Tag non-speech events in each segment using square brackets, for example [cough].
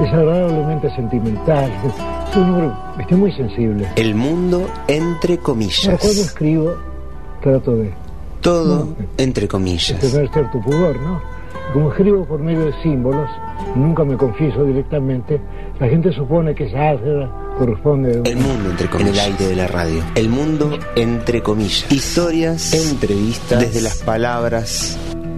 Desagradablemente sentimental. Un estoy muy sensible. El mundo entre Ahora, cuando comillas. escribo, trato de Todo entre de comillas. tener cierto pudor, ¿no? Como escribo por medio de símbolos, nunca me confieso directamente, la gente supone que esa álgebra corresponde a El mundo entre comillas. En el aire de la radio. El mundo entre comillas. Historias, entrevistas, desde las palabras,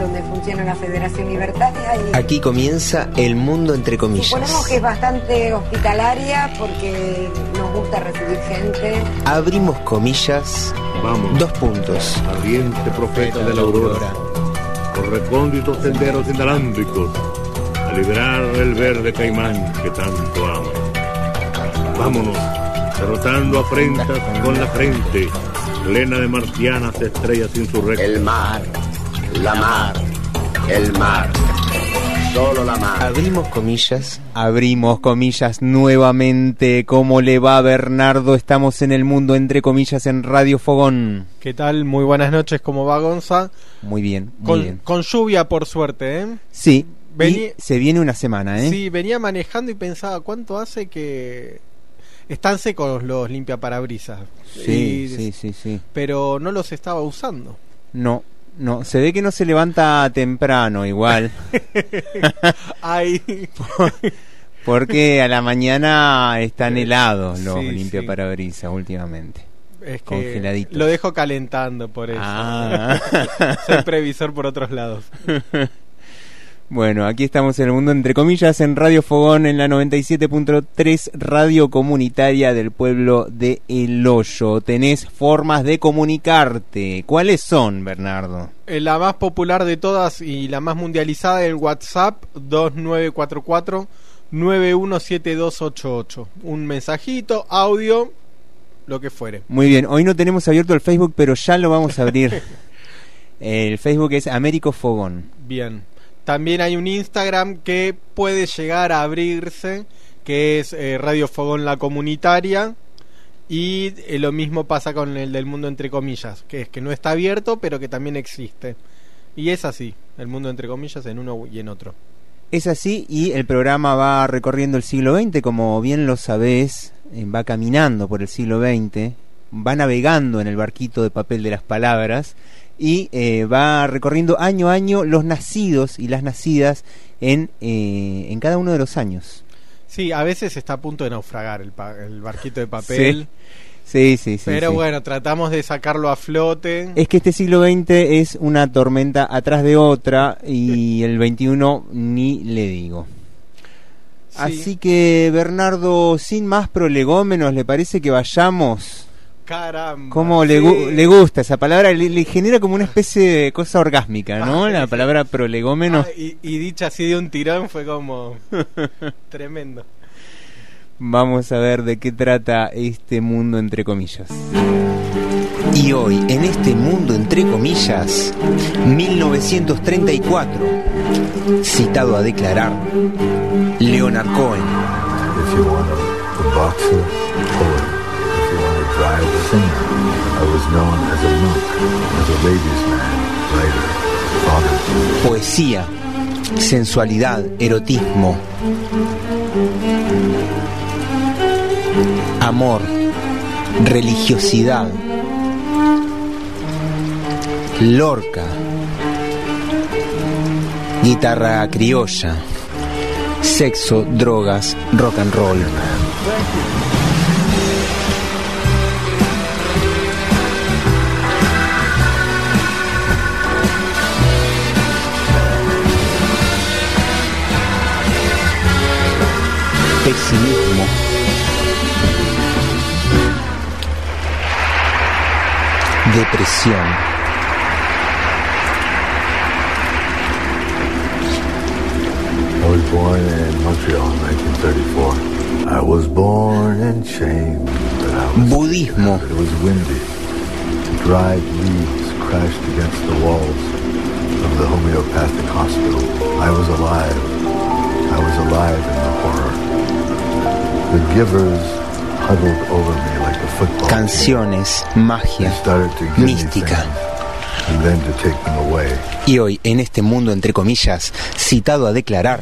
donde funciona la Federación Libertaria y Aquí comienza el mundo entre suponemos comillas. que es bastante hospitalaria porque nos gusta recibir gente. Abrimos comillas. Vamos, Dos puntos. ardiente profeta de la aurora, por recónditos senderos inalámbricos, a librar el verde caimán que tanto amo. Vámonos, derrotando afrentas con la frente, plena de marcianas estrellas insurrectas. El mar, la mar, el mar, solo la mar. Abrimos comillas. Abrimos comillas nuevamente. ¿Cómo le va Bernardo? Estamos en el mundo entre comillas en Radio Fogón. ¿Qué tal? Muy buenas noches, ¿cómo va Gonza? Muy bien, muy Con, bien. con lluvia, por suerte, ¿eh? Sí, Vení- y se viene una semana, ¿eh? Sí, venía manejando y pensaba, ¿cuánto hace que están secos los limpiaparabrisas? sí, Y- sí, sí, sí. Pero no los estaba usando. No, no, se ve que no se levanta temprano igual, [laughs] Ay, porque a la mañana están helados los Sí, sí. limpiaparabrisas últimamente. es que Congeladitos. lo dejo calentando por eso. Ah. [laughs] Soy previsor por otros lados. [laughs] Bueno, aquí estamos en el mundo entre comillas en Radio Fogón en la 97.3 radio comunitaria del pueblo de El Hoyo. Tenés formas de comunicarte. ¿Cuáles son, Bernardo? Eh, La más popular de todas y la más mundializada el WhatsApp 2944 917288. Un mensajito, audio, lo que fuere. Muy bien, hoy no tenemos abierto el Facebook, pero ya lo vamos a abrir. [laughs] el Facebook es Américo Fogón. Bien. También hay un Instagram que puede llegar a abrirse, que es eh, Radio Fogón La Comunitaria. Y eh, lo mismo pasa con el del mundo entre comillas, que es que no está abierto, pero que también existe. Y es así, el mundo entre comillas en uno y en otro. Es así y el programa va recorriendo el siglo XX, como bien lo sabés, eh, va caminando por el siglo XX, va navegando en el barquito de papel de las palabras y eh, va recorriendo año a año los nacidos y las nacidas en, eh, en cada uno de los años. Sí, a veces está a punto de naufragar el, pa- el barquito de [laughs] papel. Sí, sí, sí. pero sí. bueno, tratamos de sacarlo a flote. Es que este siglo XX es una tormenta atrás de otra y [laughs] el XXI ni le digo. Sí. Así que Bernardo, sin más prolegómenos, ¿le parece que vayamos? Caramba. ¿Cómo le, sí. gu- le gusta esa palabra? Le, le genera como una especie de cosa orgásmica, ¿no? Ah, La sí. palabra prolegómeno. Ah, y, y dicha así de un tirón fue como [laughs] tremendo. Vamos a ver de qué trata este mundo entre comillas. Y hoy, en este mundo entre comillas, 1934, citado a declarar, Leonard Cohen. I was known as a monk, as a man, writer, father. Poesía, sensualidad, erotismo, amor, religiosidad, Lorca, guitarra criolla, sexo, drogas, rock and roll. Pesimismo, depresión. I was born in Montreal in 1934. I was born in shame, but I was Budismo, It was windy. The Dried leaves crashed against the walls of the homeopathic hospital. I was alive. I was alive in the canciones, magia. mística. things and then to take them away. Y hoy, en este mundo, entre comillas, citado a declarar,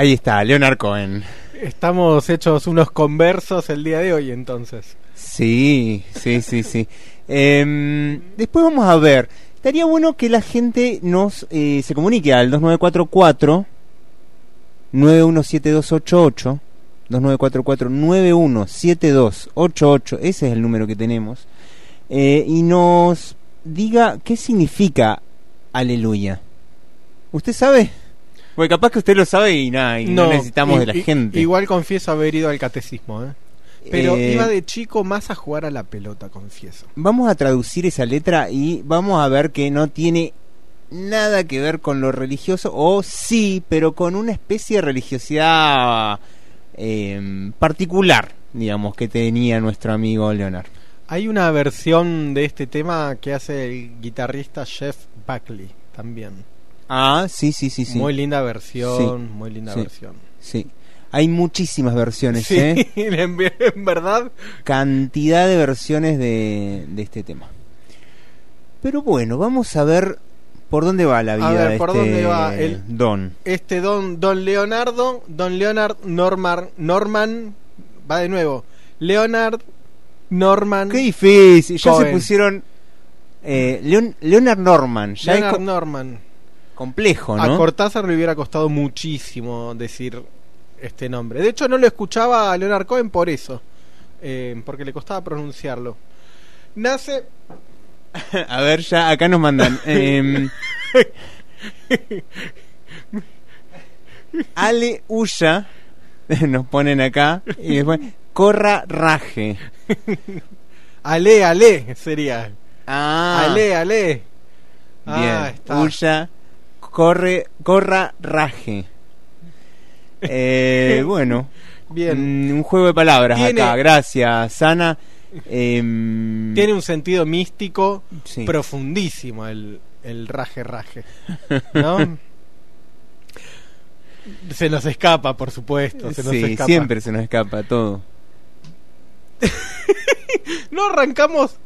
Ahí está, Leonard Cohen. Estamos hechos unos conversos el día de hoy, entonces. Sí, sí, sí, sí. Em, después vamos a ver. Estaría bueno que la gente nos eh, se comunique al 2944 917288 2944 917288 ese es el número que tenemos eh, y nos diga qué significa aleluya. ¿Usted sabe? Porque capaz que usted lo sabe y nada, y no, necesitamos de la gente. Igual confieso haber ido al catecismo, ¿eh? Pero Eh, iba de chico más a jugar a la pelota, confieso. Vamos a traducir esa letra y vamos a ver que no tiene nada que ver con lo religioso, o sí, pero con una especie de religiosidad eh, particular, digamos, que tenía nuestro amigo Leonard. Hay una versión de este tema que hace el guitarrista Jeff Buckley también. Ah, sí, sí, sí, sí. Muy linda versión, Sí, muy linda sí, versión. Sí. Hay muchísimas versiones, Sí, ¿eh? [laughs] en, en verdad. Cantidad de versiones de, de este tema. Pero bueno, vamos a ver por dónde va la vida A ver, de ¿por este dónde va el- Don. Este don, don Leonardo, don Leonard Norman, Norman, va de nuevo. Leonard Norman. Qué difícil, ya se pusieron eh, Leon- Leonard Norman, ya Leonard Norman. Complejo, A ¿no? Cortázar le hubiera costado muchísimo decir este nombre. De hecho, no lo escuchaba a Leonard Cohen por eso. eh, porque le costaba pronunciarlo. Nace. [laughs] A ver, ya acá nos mandan. [laughs] em, Ale Uya, [laughs] nos ponen acá, y después Corra Raje. Ale, ale, sería. Ah, Ale, ale. bien. Ah, está. Uya, corre, Corra Raje. [laughs] Eh, bueno, Bien. mm, un juego de palabras Tiene- acá. Gracias, Sana. Em, Tiene un sentido místico Sí. profundísimo el, el raje raje. [laughs] ¿No? se nos escapa, por supuesto. Se nos sí, escapa. siempre se nos escapa todo. [laughs] [laughs] No arrancamos,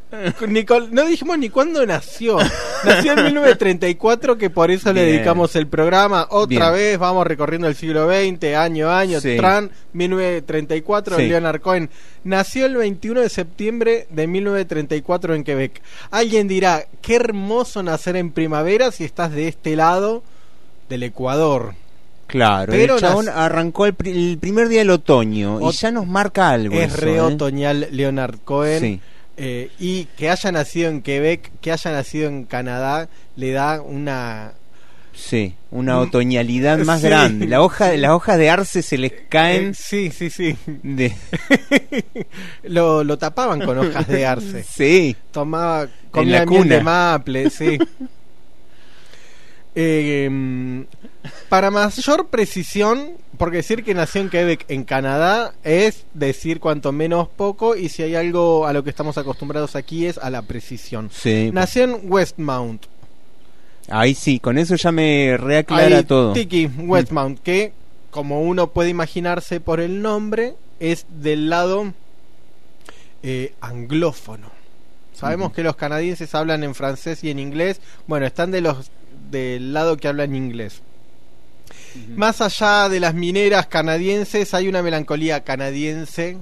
ni con- no dijimos ni cuándo nació. Nació en [laughs] 1934, que por eso le dedicamos el programa. Otra Bien. vez vamos recorriendo el siglo XX, año a año. Sí. Tran, 1934, Sí. Leonard Cohen. Nació el 21 de septiembre de 1934 en Quebec. Alguien dirá, qué hermoso nacer en primavera si estás de este lado del Ecuador. Claro, Pero el chabón arrancó el, pri- el primer día del otoño y ya nos marca algo. es eso, re ¿eh? otoñal Leonard Cohen. Sí. Eh, y que haya nacido en Quebec, que haya nacido en Canadá, le da una. Sí, una otoñalidad más Mm. Sí. grande. La hoja, Las hojas de arce se les caen Eh, sí, sí, sí. de... [laughs] lo, lo tapaban con hojas de arce. [laughs] Sí, Tomaba comía la miel cuna. de maple, sí. [laughs] Eh, mm, para mayor precisión, porque decir que nació en Quebec, en Canadá, es decir cuanto menos poco, y si hay algo a lo que estamos acostumbrados aquí es a la precisión. sí. Nació en Westmount, Ahí sí, con eso ya me reaclara Ahí, todo. Tiki Westmount, que como uno puede imaginarse por el nombre, es del lado eh, anglófono. Sabemos que los canadienses hablan en francés y en inglés. Bueno, están de los del lado que hablan inglés. Más allá de las mineras canadienses, hay una melancolía canadiense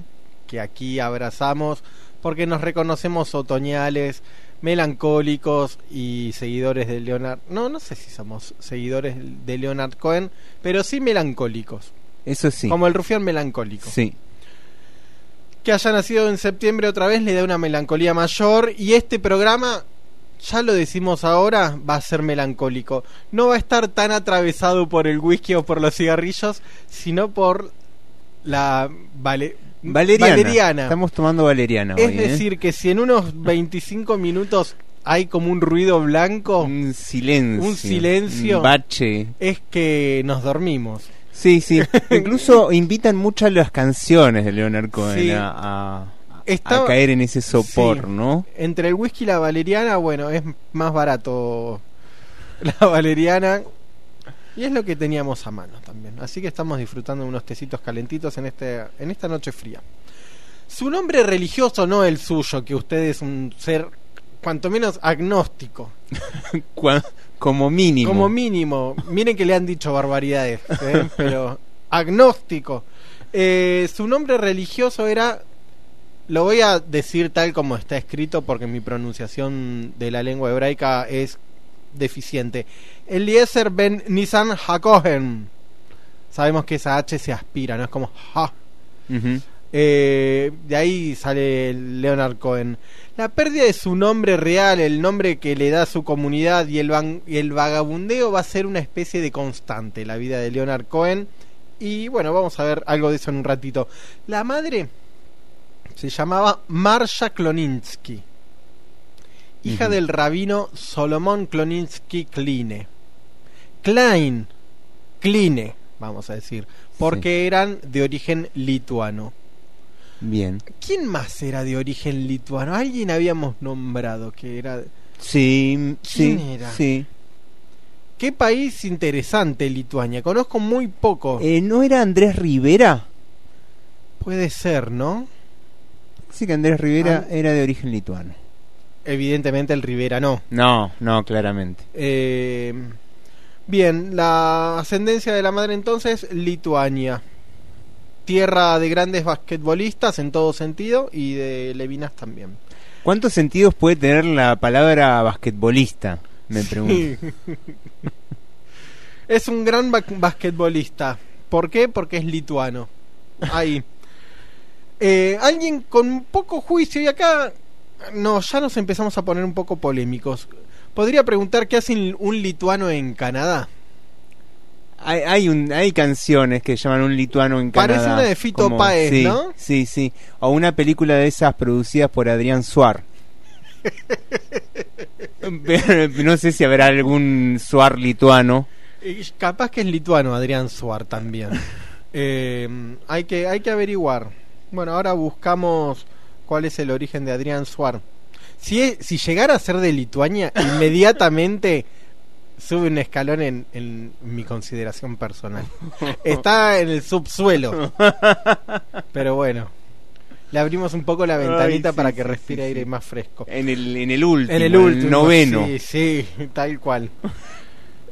que aquí abrazamos porque nos reconocemos otoñales, melancólicos y seguidores de Leonard. No, no sé si somos seguidores de Leonard Cohen, pero sí melancólicos. Eso sí. Como el rufián melancólico. Sí. Que haya nacido en septiembre otra vez le da una melancolía mayor y este programa, ya lo decimos ahora, va a ser melancólico. No va a estar tan atravesado por el whisky o por los cigarrillos, sino por la vale, Valeriana. Estamos tomando valeriana. Es hoy, ¿eh? decir, que si en unos 25 minutos hay como un ruido blanco, un silencio, un silencio, un bache, es que nos dormimos. Sí, sí. [laughs] Incluso invitan muchas las canciones de Leonard Cohen Sí. a, a- A caer en ese sopor, Sí. ¿no? Entre el whisky y la valeriana, bueno, es más barato [laughs] la valeriana. Y es lo que teníamos a mano también. Así que estamos disfrutando de unos tecitos calentitos en, este, en esta noche fría. Su nombre religioso, no el suyo, que usted es un ser cuanto menos agnóstico. [laughs] Como mínimo. Como mínimo. Miren que le han dicho barbaridades, ¿eh? [laughs] pero agnóstico. Eh, su nombre religioso era, lo voy a decir tal como está escrito porque mi pronunciación de la lengua hebraica es deficiente. Eliezer ben Nisan Hakohen. Sabemos que esa H se aspira, no es como ha. Eh, de ahí sale Leonard Cohen. La pérdida de su nombre real, el nombre que le da a su comunidad y el, van- y el vagabundeo va a ser una especie de constante la vida de Leonard Cohen. Y bueno, vamos a ver algo de eso en un ratito. La madre se llamaba Marsha Kloninsky, hija del rabino Solomón Kloninsky Kline. Klein, Kline, vamos a decir, porque eran de origen lituano. Bien. ¿Quién más era de origen lituano? Alguien habíamos nombrado que era... Sí, sí, sí. Qué país interesante Lituania. Conozco muy poco. Eh, ¿No era Andrés Rivera? Puede ser, ¿no? Sí, que Andrés Rivera Ah. era de origen lituano. Evidentemente el Rivera no. No, no, claramente. Eh, bien, la ascendencia de la madre entonces, Lituania. Tierra de grandes basquetbolistas en todo sentido y de levinas también. ¿Cuántos sentidos puede tener la palabra basquetbolista? Me pregunto. [laughs] es un gran ba- basquetbolista. ¿Por qué? Porque es lituano. Ahí. Eh, alguien con poco juicio y acá no, ya nos empezamos a poner un poco polémicos. Podría preguntar qué hace un lituano en Canadá. Hay, hay, un, hay canciones que llaman un lituano en Parece Canadá. una de Fito Páez, sí, ¿no? Sí, sí. O una película de esas producidas por Adrián Suar. [laughs] No sé si habrá algún Suar lituano. Y capaz que es lituano Adrián Suar también. [laughs] Eh, hay, que, hay que averiguar. Bueno, ahora buscamos cuál es el origen de Adrián Suar. Si, si llegara a ser de Lituania, [laughs] inmediatamente sube un escalón en, en mi consideración personal. Está en el subsuelo. Pero bueno, le abrimos un poco la ventanita Ay, sí, para que respire sí. aire más fresco. En el, en el último, En el último, noveno. Sí, sí, tal cual. [laughs]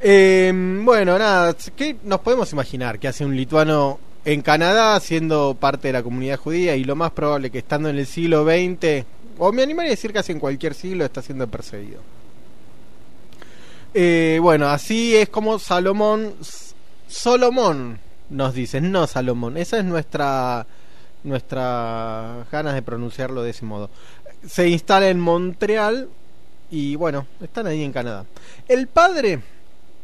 Eh, bueno, nada, ¿qué nos podemos imaginar que hace un lituano en Canadá siendo parte de la comunidad judía y lo más probable que estando en el siglo XX, o me animaría a decir casi en cualquier siglo, está siendo perseguido? Eh, bueno, así es como Salomón, Solomón nos dicen, no Salomón, esa es nuestra nuestra ganas de pronunciarlo de ese modo. Se instala en Montreal y bueno, están ahí en Canadá. El padre,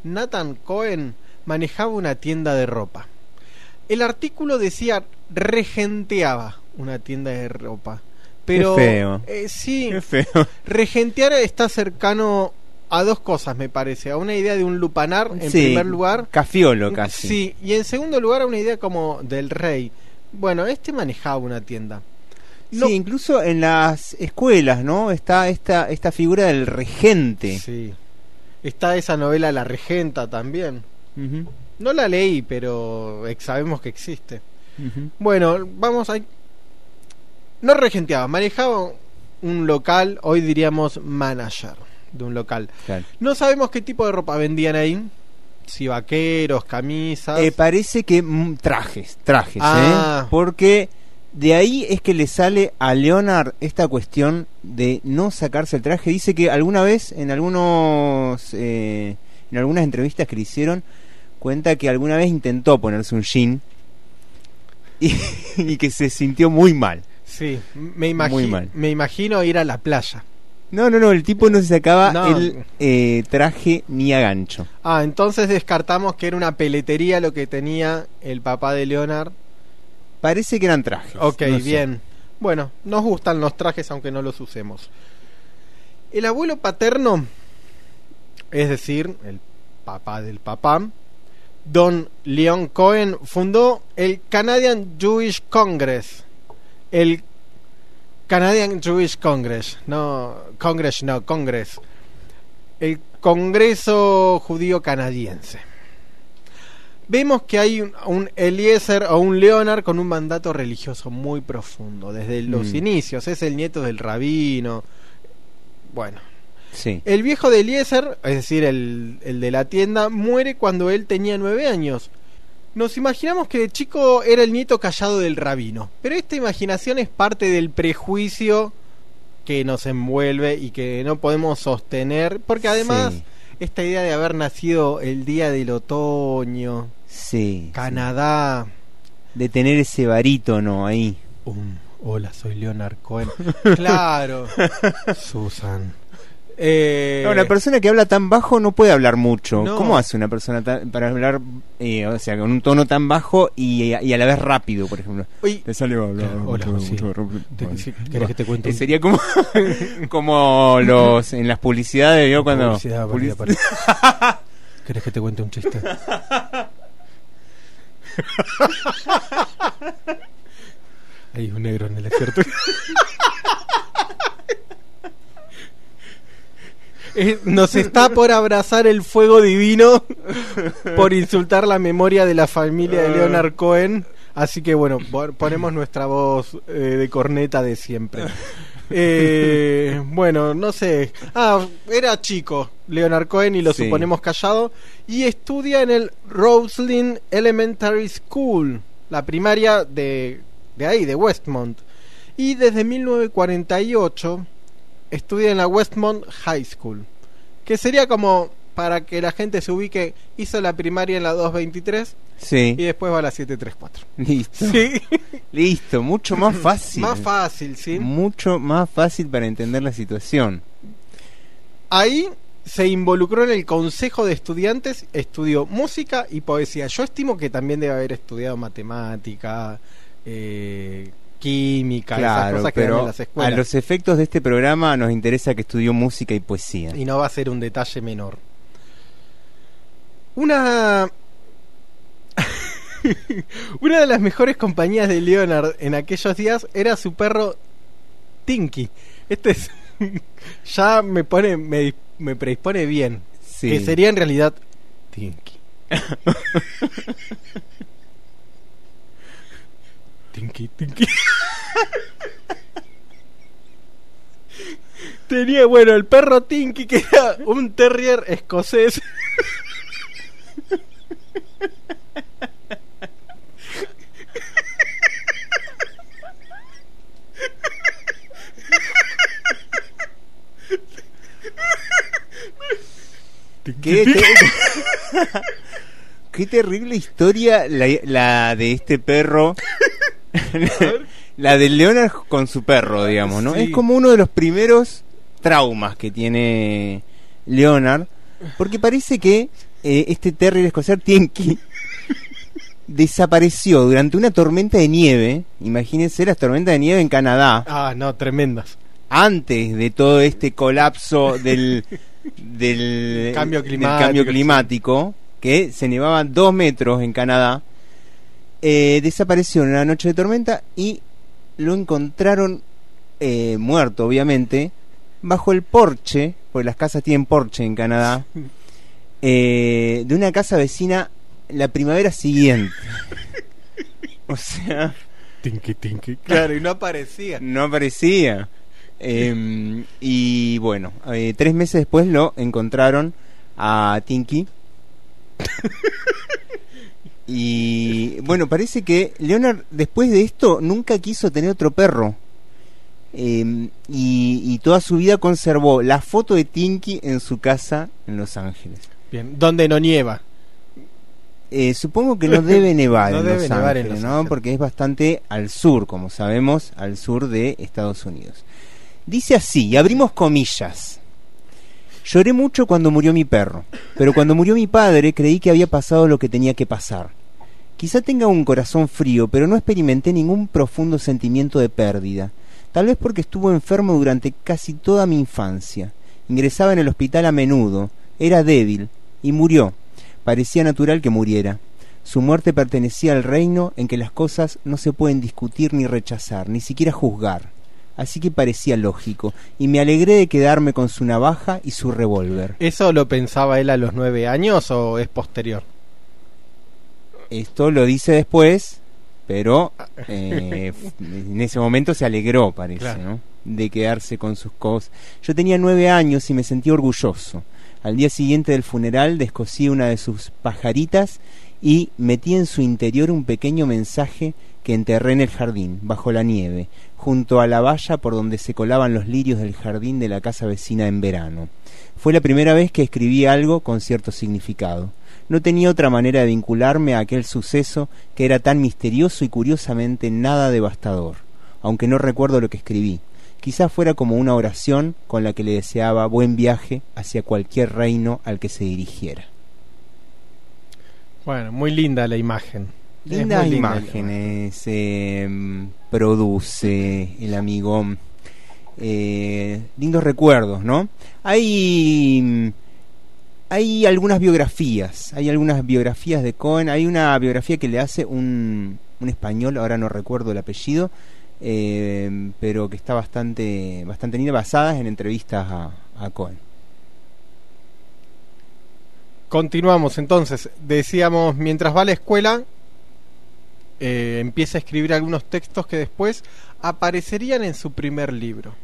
Nathan Cohen, manejaba una tienda de ropa. El artículo decía regenteaba una tienda de ropa. Pero Qué feo. eh, sí, Qué feo. [laughs] regentear está cercano a dos cosas, me parece. A una idea de un lupanar, en Sí, primer lugar. Cafiolo casi. Sí, y en segundo lugar a una idea como del rey. Bueno, este manejaba una tienda. No- Sí, incluso en las escuelas, ¿no? Está esta, esta figura del regente. Sí. Está esa novela La Regenta también. No la leí, pero sabemos que existe. Bueno, vamos a... No regenteaba, manejaba un local, hoy diríamos manager de un local. Claro. No sabemos qué tipo de ropa vendían ahí. si vaqueros, camisas. Eh, parece que mm, trajes, trajes, Ah. ¿eh? Porque de ahí es que le sale a Leonard esta cuestión de no sacarse el traje. Dice que alguna vez en algunos eh, en algunas entrevistas que le hicieron cuenta que alguna vez intentó ponerse un jean y, [laughs] y que se sintió muy mal. sí, me, imagi- Muy mal. me imagino ir a la playa. No, no, no, el tipo no se sacaba No. el eh, traje ni a gancho. Ah, entonces descartamos que era una peletería lo que tenía el papá de Leonard. Parece que eran trajes. Ok, no sé. bien. Bueno, nos gustan los trajes aunque no los usemos. El abuelo paterno, es decir, el papá del papá, Don Leon Cohen, fundó el Canadian Jewish Congress. El Canadian Jewish Congress, no, Congress, no, Congress. El Congreso Judío Canadiense. Vemos que hay un, un Eliezer o un Leonard con un mandato religioso muy profundo desde los Mm. inicios. Es el nieto del rabino. Bueno, Sí. el viejo de Eliezer, es decir, el, el de la tienda, muere cuando él tenía nueve años. Nos imaginamos que de chico era el nieto callado del rabino, pero esta imaginación es parte del prejuicio que nos envuelve y que no podemos sostener, porque además Sí. esta idea de haber nacido el día del otoño, Sí. Canadá, De tener ese barítono ahí. Um, hola, soy Leonard Cohen. [laughs] claro, [laughs] Susan. Eh, No, una persona que habla tan bajo no puede hablar mucho. No. ¿Cómo hace una persona tan- para hablar, eh, o sea, con un tono tan bajo y, y a la vez rápido, por ejemplo? Uy. Te sale a hablar hola, mucho, sí. mucho. Te- sí, ¿querés que te cuente Eh, Sería como, [laughs] como los en las publicidades, ¿vio? Cuando Publicidad, public- publicidad, [laughs] ¿Querés que te cuente un chiste? [laughs] Hay un negro en el desierto. [laughs] Nos está por abrazar el fuego divino [laughs] por insultar la memoria de la familia de Leonard Cohen. Así que bueno, po- ponemos nuestra voz eh, de corneta de siempre. [laughs] Eh, bueno, no sé. Ah, era chico Leonard Cohen y lo Sí. suponemos callado. Y estudia en el Roslyn Elementary School, la primaria de, de ahí, de Westmont. Y desde 1948 estudia en la Westmont High School. Que sería como, para que la gente se ubique, hizo la primaria en la 223 y Sí, después va a la 734. listo. Sí. Listo, mucho más [laughs] fácil. Más fácil, ¿sí? Mucho más fácil para entender la situación. Ahí se involucró en el consejo de estudiantes, estudió música y poesía. Yo estimo que también debe haber estudiado matemática, eh, química, esas cosas que dan en las a escuelas. los efectos de este programa nos interesa que estudió música y poesía. Y no va a ser un detalle menor. Una. [laughs] Una de las mejores compañías de Leonard en aquellos días era su perro Tinky. Este es. [laughs] ya me pone. Me, me predispone bien. Sí. Que sería en realidad Tinky. [laughs] Tinky, Tinky. Tenía, bueno, el perro Tinky, que era un terrier escocés. ¿Qué, te- Qué terrible historia la, la de este perro. [laughs] la de Leonard con su perro, digamos, ¿no? Sí. Es como uno de los primeros traumas que tiene Leonard. Porque parece que eh, este terrier escocés Tinky [laughs] desapareció durante una tormenta de nieve. Imagínense las tormentas de nieve en Canadá. Ah, no, tremendas. Antes de todo este colapso del, [laughs] del, Cambio del climático, cambio sí. climático, que se nevaban dos metros en Canadá, eh, desapareció en una noche de tormenta y lo encontraron eh, muerto, obviamente, bajo el porche, porque las casas tienen porche en Canadá, [laughs] eh, de una casa vecina la primavera siguiente. O sea, Tinky, Tinky. [laughs] Claro, y no aparecía. no aparecía. Eh, y bueno, eh, tres meses después lo encontraron a Tinky [laughs] y bueno, parece que Leonard después de esto nunca quiso tener otro perro. Eh, y, y toda su vida conservó la foto de Tinky en su casa en Los Ángeles. Bien, donde no nieva. Eh, supongo que no debe nevar, [laughs] No en, debe Los nevar en Los ¿no? Ángeles. Porque es bastante al sur, como sabemos, al sur de Estados Unidos. Dice así, y abrimos comillas. Lloré mucho cuando murió mi perro, pero cuando murió mi padre creí que había pasado lo que tenía que pasar. Quizá tenga un corazón frío, pero no experimenté ningún profundo sentimiento de pérdida. Tal vez porque estuvo enfermo durante casi toda mi infancia. Ingresaba en el hospital a menudo, era débil, y murió. Parecía natural que muriera. Su muerte pertenecía al reino en que las cosas no se pueden discutir ni rechazar, ni siquiera juzgar. Así que parecía lógico, y me alegré de quedarme con su navaja y su revólver. ¿Eso lo pensaba él a los nueve años o es posterior? Esto lo dice después, pero eh, [laughs] en ese momento se alegró, parece, Claro. ¿no? De quedarse con sus cosas. Yo tenía nueve años y me sentí orgulloso. Al día siguiente del funeral descosí una de sus pajaritas y metí en su interior un pequeño mensaje que enterré en el jardín, bajo la nieve, junto a la valla por donde se colaban los lirios del jardín de la casa vecina en verano. Fue la primera vez que escribí algo con cierto significado. No tenía otra manera de vincularme a aquel suceso que era tan misterioso y curiosamente nada devastador, aunque no recuerdo lo que escribí. Quizás fuera como una oración con la que le deseaba buen viaje hacia cualquier reino al que se dirigiera. Bueno, muy linda la imagen. Lindas linda imágenes eh, produce el amigo. eh, lindos recuerdos, ¿no? Hay hay algunas biografías, hay algunas biografías de Cohen, hay una biografía que le hace un, un español, ahora no recuerdo el apellido, eh, pero que está bastante bastante linda, basadas en entrevistas a, a Cohen. Continuamos entonces. Decíamos, mientras va a la escuela, eh, empieza a escribir algunos textos que después aparecerían en su primer libro.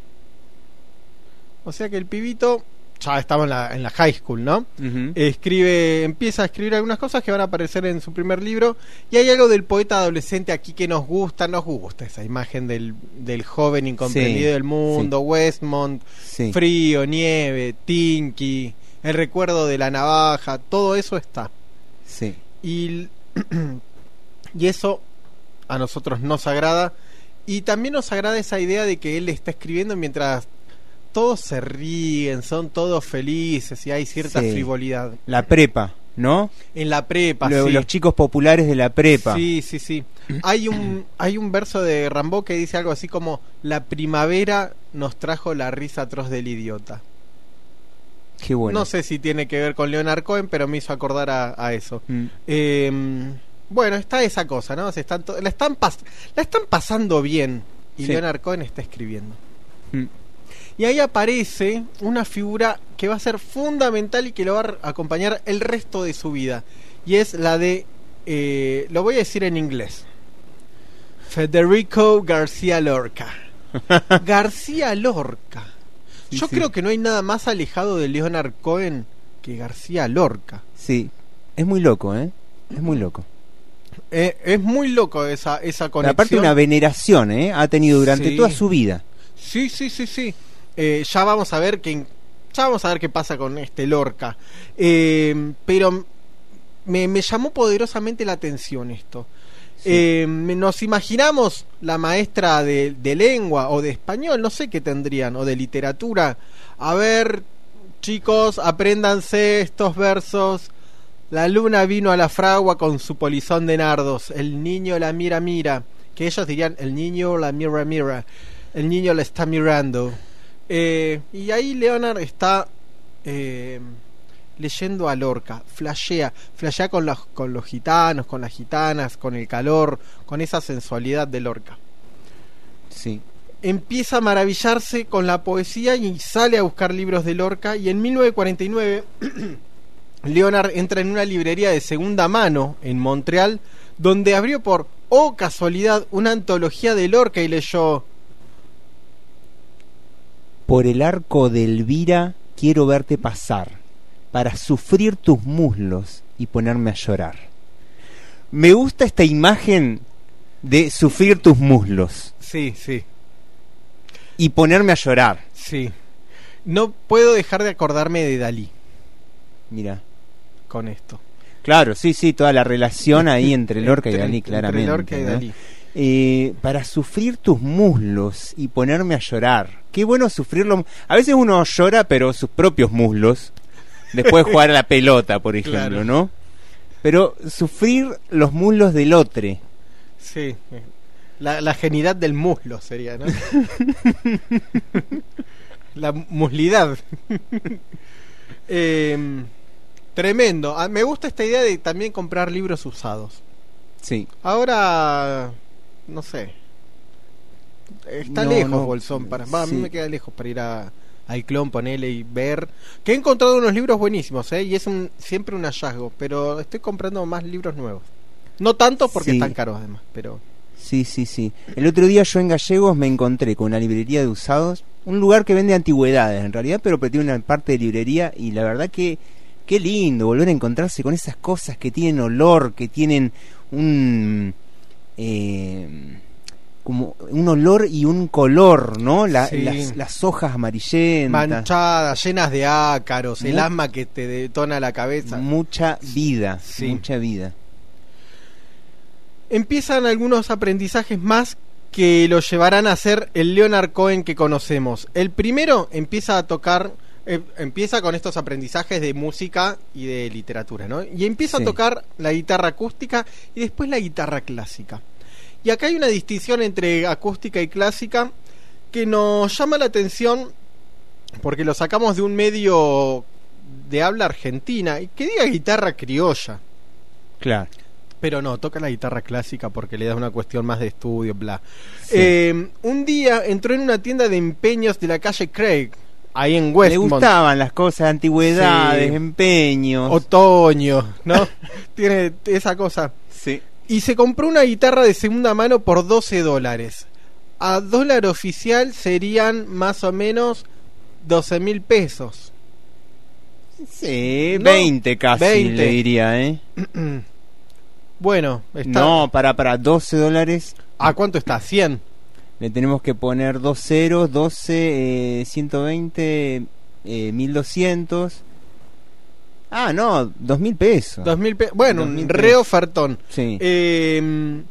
O sea que el pibito, ya estaba en la, en la high school, ¿no? Escribe, empieza a escribir algunas cosas que van a aparecer en su primer libro. Y hay algo del poeta adolescente aquí que nos gusta, nos gusta esa imagen del, del joven incomprendido Sí, del mundo, Westmont, Sí. frío, nieve, Tinky, el recuerdo de la navaja, todo eso está. Sí. Y, [clears throat] y eso a nosotros nos agrada. Y también nos agrada esa idea de que él está escribiendo mientras todos se ríen, son todos felices y hay cierta Sí. frivolidad. La prepa, ¿no? En la prepa, Lo- sí. Los chicos populares de la prepa. Sí, sí, sí. Hay un, hay un verso de Rambo que dice algo así como La primavera nos trajo la risa atroz del idiota. Qué bueno. No sé si tiene que ver con Leonard Cohen, pero me hizo acordar a, a eso. Mm. Eh, bueno, está esa cosa, ¿no? Se están la, están pas- la están pasando bien y Sí. Leonard Cohen está escribiendo. Mm. Y ahí aparece una figura que va a ser fundamental y que lo va a acompañar el resto de su vida. Y es la de, eh, lo voy a decir en inglés, Federico García Lorca. [laughs] García Lorca. Sí, Yo sí. creo que no hay nada más alejado de Leonard Cohen que García Lorca. Sí, es muy loco, ¿eh? Es muy loco. Eh, es muy loco esa, esa Pero conexión. aparte una veneración, ¿eh? Ha tenido durante Sí. toda su vida. Sí, sí, sí, sí. Eh, ya vamos a ver qué ya vamos a ver qué pasa con este Lorca. Eh, pero me, me llamó poderosamente la atención esto. Eh, nos imaginamos la maestra de, de lengua o de español, no sé qué tendrían, o de literatura. A ver, chicos, apréndanse estos versos. La luna vino a la fragua con su polizón de nardos. El niño la mira, mira. Que ellos dirían, el niño la mira, mira. El niño la está mirando. Eh, y ahí Leonard está eh, leyendo a Lorca. Flashea. Flashea con los, con los gitanos, con las gitanas, con el calor, con esa sensualidad de Lorca. Sí. Empieza a maravillarse con la poesía y sale a buscar libros de Lorca. Y en 1949 [clears throat] Leonard entra en una librería de segunda mano en Montreal, donde abrió por, oh casualidad, una antología de Lorca y leyó Por el arco de Elvira quiero verte pasar, para sufrir tus muslos y ponerme a llorar. Me gusta esta imagen de sufrir tus muslos Sí, sí, y ponerme a llorar. sí. No puedo dejar de acordarme de Dalí Mira. con esto. Claro, sí, sí, toda la relación ahí entre [laughs] Lorca y Entre- Dalí, entre claramente. Lorca y ¿no? Eh, para sufrir tus muslos y ponerme a llorar. Qué bueno sufrirlo. A veces uno llora, pero sus propios muslos. Después de jugar a la pelota, por [laughs] ejemplo, Claro. ¿no? Pero sufrir los muslos del otro. Sí. La, la genidad del muslo sería, ¿no? [laughs] la muslidad. Em, tremendo. Ah, me gusta esta idea de también comprar libros usados. Sí. Ahora, no sé. Está No, lejos no. Bolsón para. va, A mí me queda lejos para ir a al clon, ponerle y ver. Que he encontrado unos libros buenísimos, ¿eh? Y es un, siempre un hallazgo. Pero estoy comprando más libros nuevos. No tanto porque Sí. están caros además, pero. Sí, sí, sí. El otro día yo en Gallegos me encontré con una librería de usados, un lugar que vende antigüedades en realidad, pero tiene una parte de librería y la verdad que qué lindo volver a encontrarse con esas cosas que tienen olor, que tienen un eh, como un olor y un color, ¿no? La- Sí. las, las hojas amarillentas, Manchadas, llenas de ácaros, el asma que te detona la cabeza. mucha vida, Sí. mucha vida. Empiezan algunos aprendizajes más que lo llevarán a ser el Leonard Cohen que conocemos. El primero empieza a tocar, empieza con estos aprendizajes de música y de literatura, ¿no? Y empieza Sí. a tocar la guitarra acústica y después la guitarra clásica. Y acá hay una distinción entre acústica y clásica que nos llama la atención porque lo sacamos de un medio de habla argentina y que diga guitarra criolla. Claro. Pero no, toca la guitarra clásica porque le da una cuestión más de estudio, bla. Sí. Eh, un día entró en una tienda de empeños de la calle Craig, ahí en Le Westmont. gustaban las cosas, antigüedades, Sí. empeños. Otoño, ¿no? [laughs] Tiene esa cosa. Sí. Y se compró una guitarra de segunda mano por 12 dólares. A dólar oficial serían más o menos 12 mil pesos. Sí, No, 20 casi 20. le diría, ¿eh? [clears throat] Bueno, está... No, para, para 12 dólares ¿A cuánto está? 100. Le tenemos que poner dos ceros, 12, eh, 120, eh, 1200. Ah, no, 2000 pesos. 2000 pe- Bueno, 2000 un re ofertón. Sí. Eh,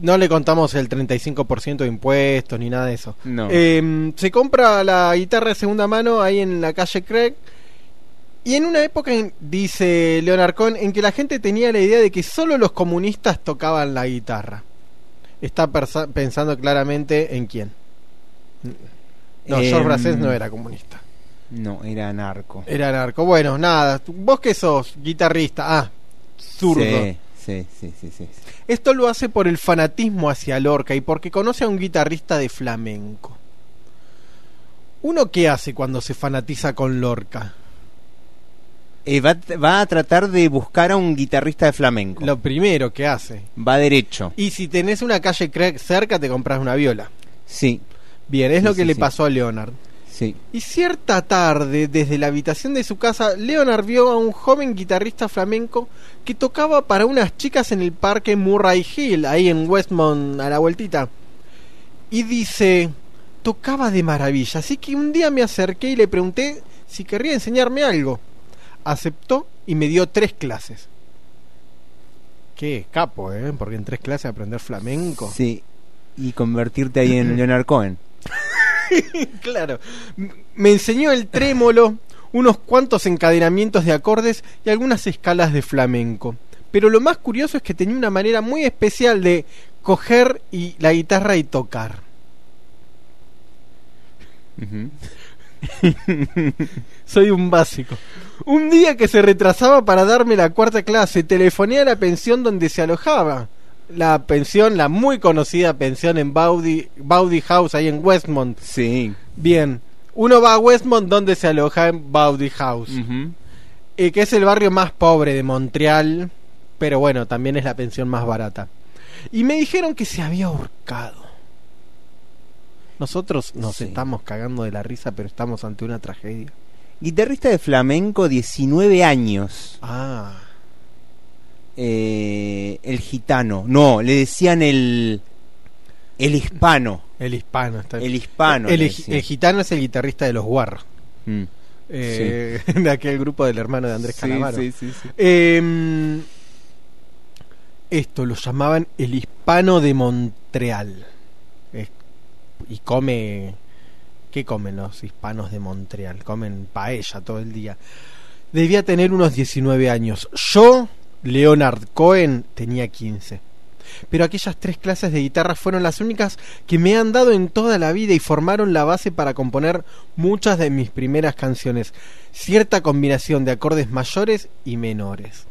no le contamos el 35% de impuestos ni nada de eso. No. Eh, se compra la guitarra de segunda mano ahí en la calle Craig. Y en una época, en- dice Leonard Cohen, en que la gente tenía la idea de que solo los comunistas tocaban la guitarra. Está pensando claramente en quién. No, Em, George Brassens no era comunista. No, era narco. Era narco. Bueno, nada. Vos que sos guitarrista. Ah, zurdo. Sí, sí, sí, sí, sí. Esto lo hace por el fanatismo hacia Lorca y porque conoce a un guitarrista de flamenco. ¿Uno qué hace cuando se fanatiza con Lorca? Eh, va, va a tratar de buscar a un guitarrista de flamenco. Lo primero que hace. Va derecho. Y si tenés una calle cerca, te compras una viola. Sí, Bien, es Sí, lo que sí, le sí. pasó a Leonard. sí. Y cierta tarde, desde la habitación de su casa, Leonard vio a un joven guitarrista flamenco que tocaba para unas chicas en el parque Murray Hill, ahí en Westmont, a la vueltita. Y dice, tocaba de maravilla, así que un día me acerqué y le pregunté si querría enseñarme algo. Aceptó y me dio tres clases. Qué capo, ¿eh? Porque en tres clases aprender flamenco. Sí. Y convertirte ahí en [clears throat] Leonard Cohen. [laughs] claro. Me enseñó el trémolo, unos cuantos encadenamientos de acordes y algunas escalas de flamenco. Pero lo más curioso es que tenía una manera muy especial de coger y la guitarra y tocar. [laughs] Soy un básico. Un día que se retrasaba para darme la cuarta clase, telefoné a la pensión donde se alojaba. La pensión, la muy conocida pensión en Bowdy, Bowdy House, ahí en Westmont. Sí. Bien, uno va a Westmont donde se aloja en Bowdy House, eh, que es el barrio más pobre de Montreal, pero bueno, también es la pensión más barata. Y me dijeron que se había ahorcado. Nosotros nos Sí. estamos cagando de la risa, pero estamos ante una tragedia. Guitarrista de flamenco, 19 años. Ah. Eh, el gitano. No, le decían el. El hispano. El hispano. Está El hispano. El, gitano es el guitarrista de los Guarros. Mm. Eh, [laughs] de aquel grupo del hermano de Andrés Sí, Calamaro. sí, sí, sí. Eh, esto lo llamaban el hispano de Montreal. Es- y come. ¿Qué comen los hispanos de Montreal? Comen paella todo el día. Debía tener unos 19 años. Yo, Leonard Cohen, tenía 15. Pero aquellas tres clases de guitarra fueron las únicas que me han dado en toda la vida y formaron la base para componer muchas de mis primeras canciones. Cierta combinación de acordes mayores y menores.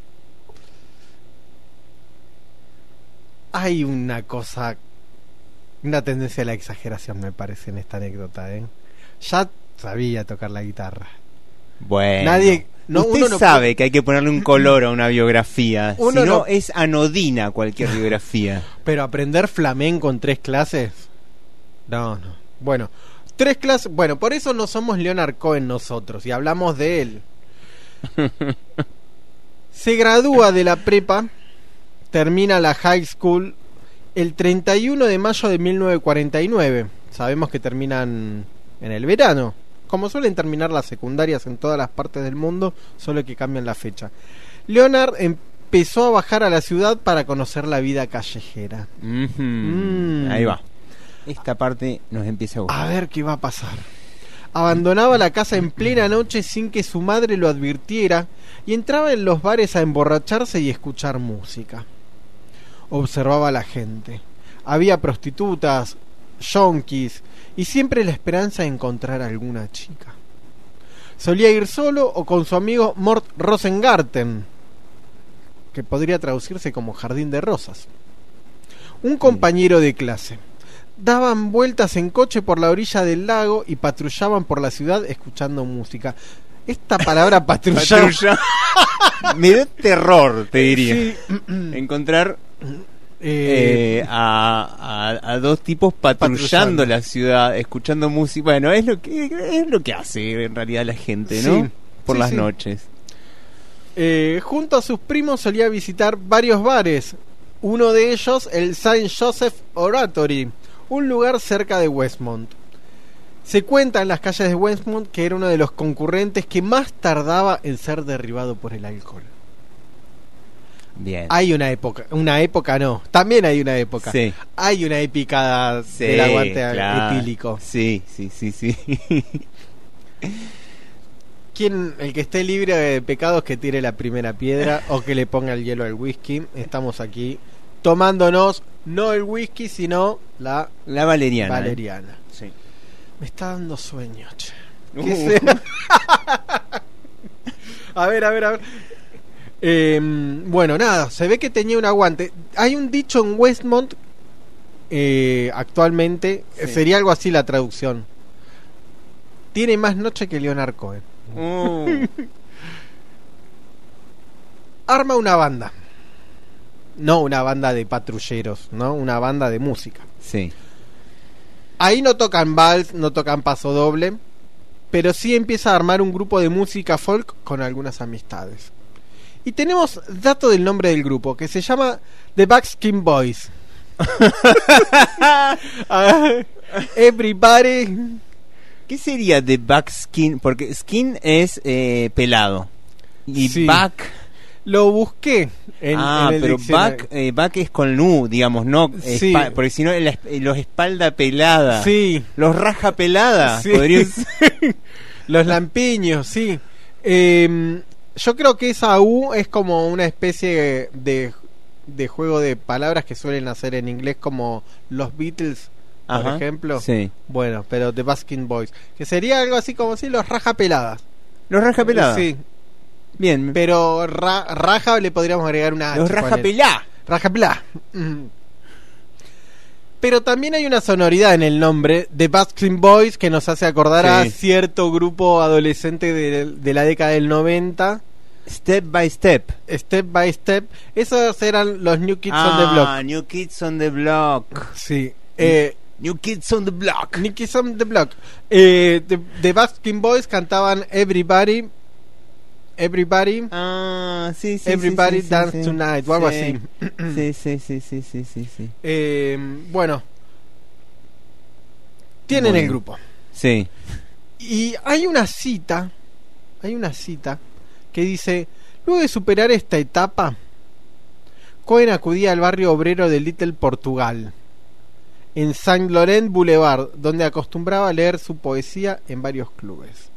Hay una cosa, una tendencia a la exageración me parece en esta anécdota. ¿eh? Ya sabía tocar la guitarra. Bueno. Nadie- no, Usted uno no sabe que hay que ponerle un color a una biografía. [laughs] Uno si no, no- es anodina cualquier [laughs] biografía. Pero aprender flamenco en tres clases. No, no. Bueno, tres clases. Bueno, por eso no somos Leonard Cohen nosotros y hablamos de él. [laughs] Se gradúa de la prepa, termina la high school el 31 de mayo de 1949. Sabemos que terminan en el verano. Como suelen terminar las secundarias en todas las partes del mundo, solo que cambian la fecha. Leonard empezó a bajar a la ciudad para conocer la vida callejera. Mm. Ahí va. Esta parte nos empieza a gustar. A ver qué va a pasar. Abandonaba la casa en plena noche sin que su madre lo advirtiera y entraba en los bares a emborracharse y escuchar música. Observaba a la gente. Había prostitutas, yonkis y siempre la esperanza de encontrar alguna chica. Solía ir solo o con su amigo Mort Rosengarten, que podría traducirse como jardín de rosas. Un compañero de clase daban vueltas en coche por la orilla del lago y patrullaban por la ciudad escuchando música. Esta palabra [laughs] patrullar Patrulla. [laughs] Me da terror, te diría. Sí. [clears throat] Encontrar Eh, eh, a, a- a dos tipos patrullando, Patrullando. la ciudad, escuchando música. Bueno, es lo que es lo que hace en realidad la gente, ¿no? Sí. Por Sí, las sí. noches. eh, junto a sus primos solía visitar varios bares. Uno de ellos, el Saint Joseph Oratory, un lugar cerca de Westmont. Se cuenta en las calles de Westmont que era uno de los concurrentes que más tardaba en ser derribado por el alcohol. Bien. Hay una época, una época no, también hay una época. Sí. Hay una épica Sí, del aguante claro. etílico. Sí, sí, sí, sí. [laughs] Quien, el que esté libre de pecados que tire la primera piedra o que le ponga el hielo al whisky. Estamos aquí tomándonos no el whisky, sino la La valeriana. ¿eh? valeriana. Sí. Me está dando sueño, che. Uh. [laughs] A ver, a ver, a ver. Eh, bueno, nada, se ve que tenía un aguante. Hay un dicho en Westmont eh, actualmente, eh, Sí. sería algo así la traducción. Tiene más noche que Leonard Cohen. Uh, [laughs] Arma una banda. No una banda de patrulleros, ¿no? Una banda de música. sí. Ahí no tocan vals, no tocan paso doble, pero sí empieza a armar un grupo de música folk con algunas amistades. Y tenemos dato del nombre del grupo, que se llama The Backskin Boys. [laughs] Ah, Everybody. ¿Qué sería de backskin? Porque skin es eh, pelado. Y Sí. back. Lo busqué en, ah, en el pero back, eh, back es con nu, digamos, no. Sí. porque si no, esp- los espalda pelada. Sí. Los raja pelada. Sí. [laughs] Los lampiños, sí. Eh, yo creo que esa U es como una especie de, de juego de palabras que suelen hacer en inglés como los Beatles, por Ajá, ejemplo. Sí. Bueno, pero The Baskin Boys. Que sería algo así como si los raja peladas. Los raja pelada. Sí, Bien. pero ra- raja le podríamos agregar una H. los raja pelá. Raja pelá. Pero también hay una sonoridad en el nombre de Baskin Boys que nos hace acordar a cierto grupo adolescente de, de la década del 90. Step by step. Step by Step. Esos eran los New Kids on the ah, Block. New Kids on the Block. Sí. Eh, New Kids on the Block. New Kids on the Block. Eh, the, the Baskin Boys cantaban Everybody. Everybody. Ah, sí, sí. Everybody sí, sí, Dance sí. Tonight o algo Sí. así. [clears throat] Sí, sí, sí, sí, sí, sí, sí. Eh, bueno. Tienen Bueno. el grupo. Sí. Y hay una cita, hay una cita que dice, luego de superar esta etapa, Cohen acudía al barrio obrero de Little Portugal, en Saint Laurent Boulevard, donde acostumbraba a leer su poesía en varios clubes.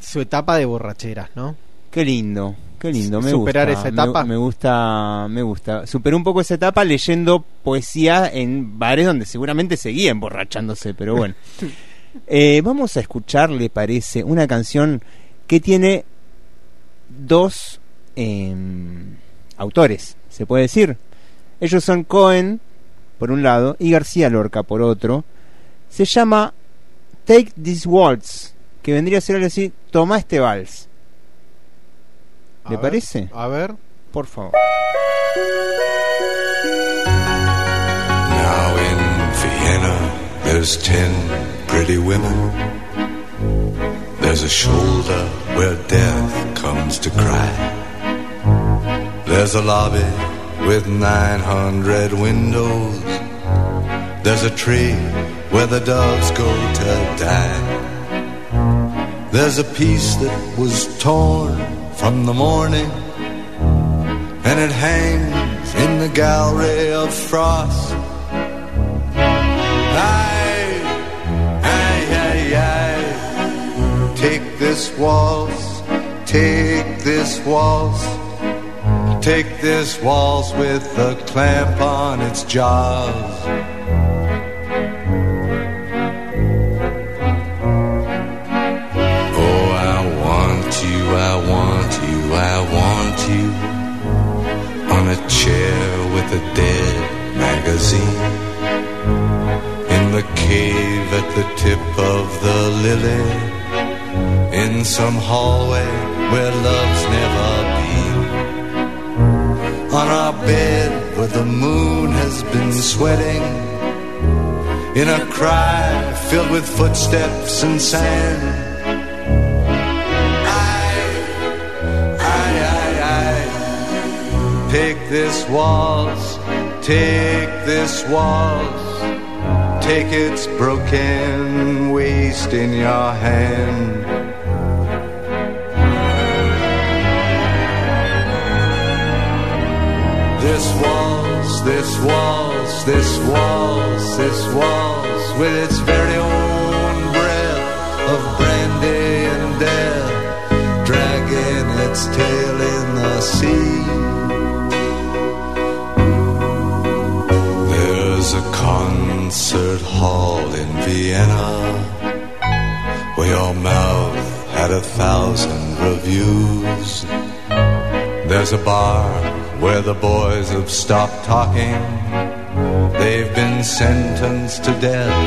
Su etapa de borracheras, ¿no? Qué lindo, qué lindo, me Superar gusta. esa etapa. Me, me gusta, me gusta. Superé un poco esa etapa leyendo poesía en bares donde seguramente seguía emborrachándose, pero bueno. [laughs] Eh, vamos a escuchar, le parece, una canción que tiene dos em, autores, se puede decir. Ellos son Cohen, por un lado, y García Lorca, por otro. Se llama Take This Waltz, que vendría a ser algo así, toma este vals. A ¿Le ver, parece? A ver. Por favor. Now in Vienna, there's ten pretty women. There's a shoulder where death comes to cry. There's a lobby with 900 windows. There's a tree where the doves go to die. There's a piece that was torn from the morning, and it hangs in the gallery of frost. Aye, aye, aye, aye. Take this waltz, take this waltz, take this waltz with a clamp on its jaws. On a chair with a dead magazine. In the cave at the tip of the lily. In some hallway where love's never been. On our bed where the moon has been sweating. In a cry filled with footsteps and sand this waltz, take this waltz, take its broken waist in your hand. This waltz, this waltz, this waltz, this waltz, with its very own breath of brandy and death, dragging its tail in the sea. Concert hall in Vienna where your mouth had a thousand reviews. There's a bar where the boys have stopped talking. They've been sentenced to death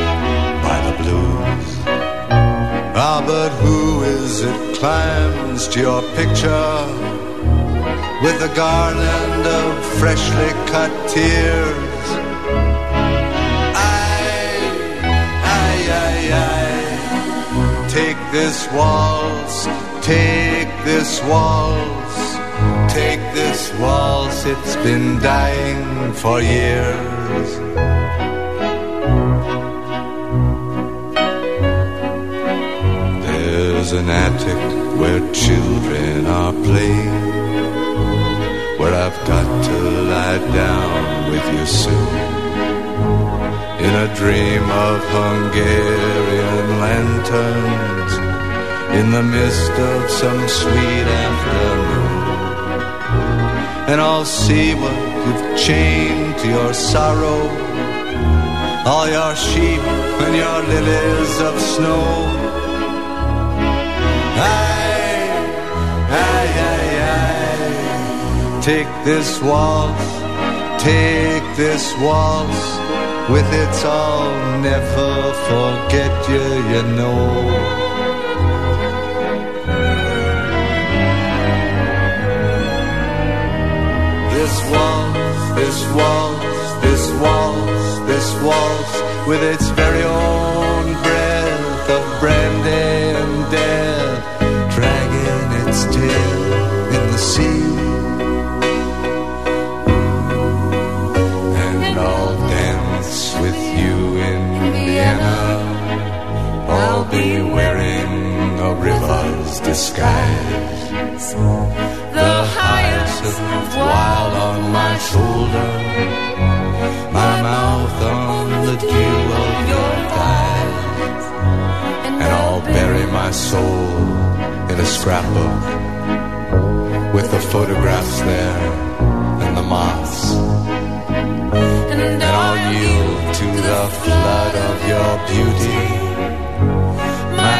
by the blues. Ah, but who is it climbs to your picture with a garland of freshly cut tears? Take this waltz, take this waltz. Take this waltz, it's been dying for years. There's an attic where children are playing, where I've got to lie down with you soon. In a dream of Hungarian lanterns, in the mist of some sweet afternoon and I'll see what you've chained to your sorrow. All your sheep and your lilies of snow. Aye, aye, aye, aye. Take this waltz, take this waltz. With its I'll never forget you, you know. This waltz, this waltz, this waltz, this waltz with its very own breath of brandy disguise. The hyacinth wild on my shoulder, my mouth on the dew of your thighs, and I'll bury my soul in a scrapbook with the photographs there and the moths. And I'll yield to the flood of your beauty,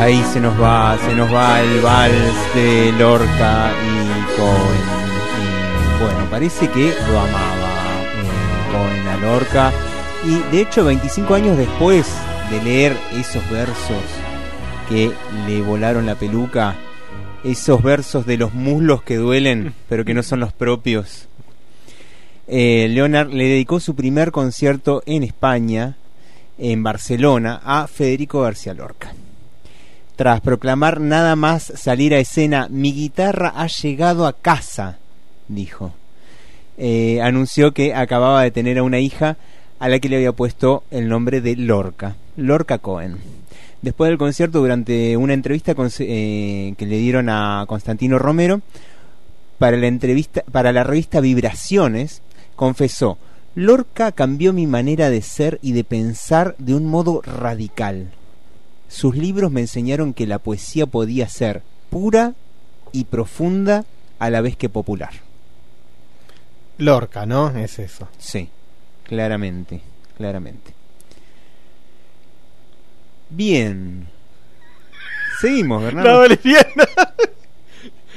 Ahí se nos va, se nos va el vals de Lorca y Cohen. Y, bueno, parece que lo amaba eh, Cohen a Lorca. Y de hecho, 25 años después de leer esos versos que le volaron la peluca, esos versos de los muslos que duelen, [laughs] pero que no son los propios. Eh, Leonard le dedicó su primer concierto en España, en Barcelona, a Federico García Lorca. Tras proclamar nada más salir a escena, mi guitarra ha llegado a casa, dijo. Eh, anunció que acababa de tener a una hija a la que le había puesto el nombre de Lorca, Lorca Cohen. Después del concierto, durante una entrevista con, eh, que le dieron a Constantino Romero, para la, entrevista, para la revista Vibraciones, confesó, Lorca cambió mi manera de ser y de pensar de un modo radical. Sus libros me enseñaron que la poesía podía ser pura y profunda a la vez que popular. Lorca, ¿no? Es eso. Sí, claramente, claramente. Bien. Seguimos, Bernardo. La valeriana.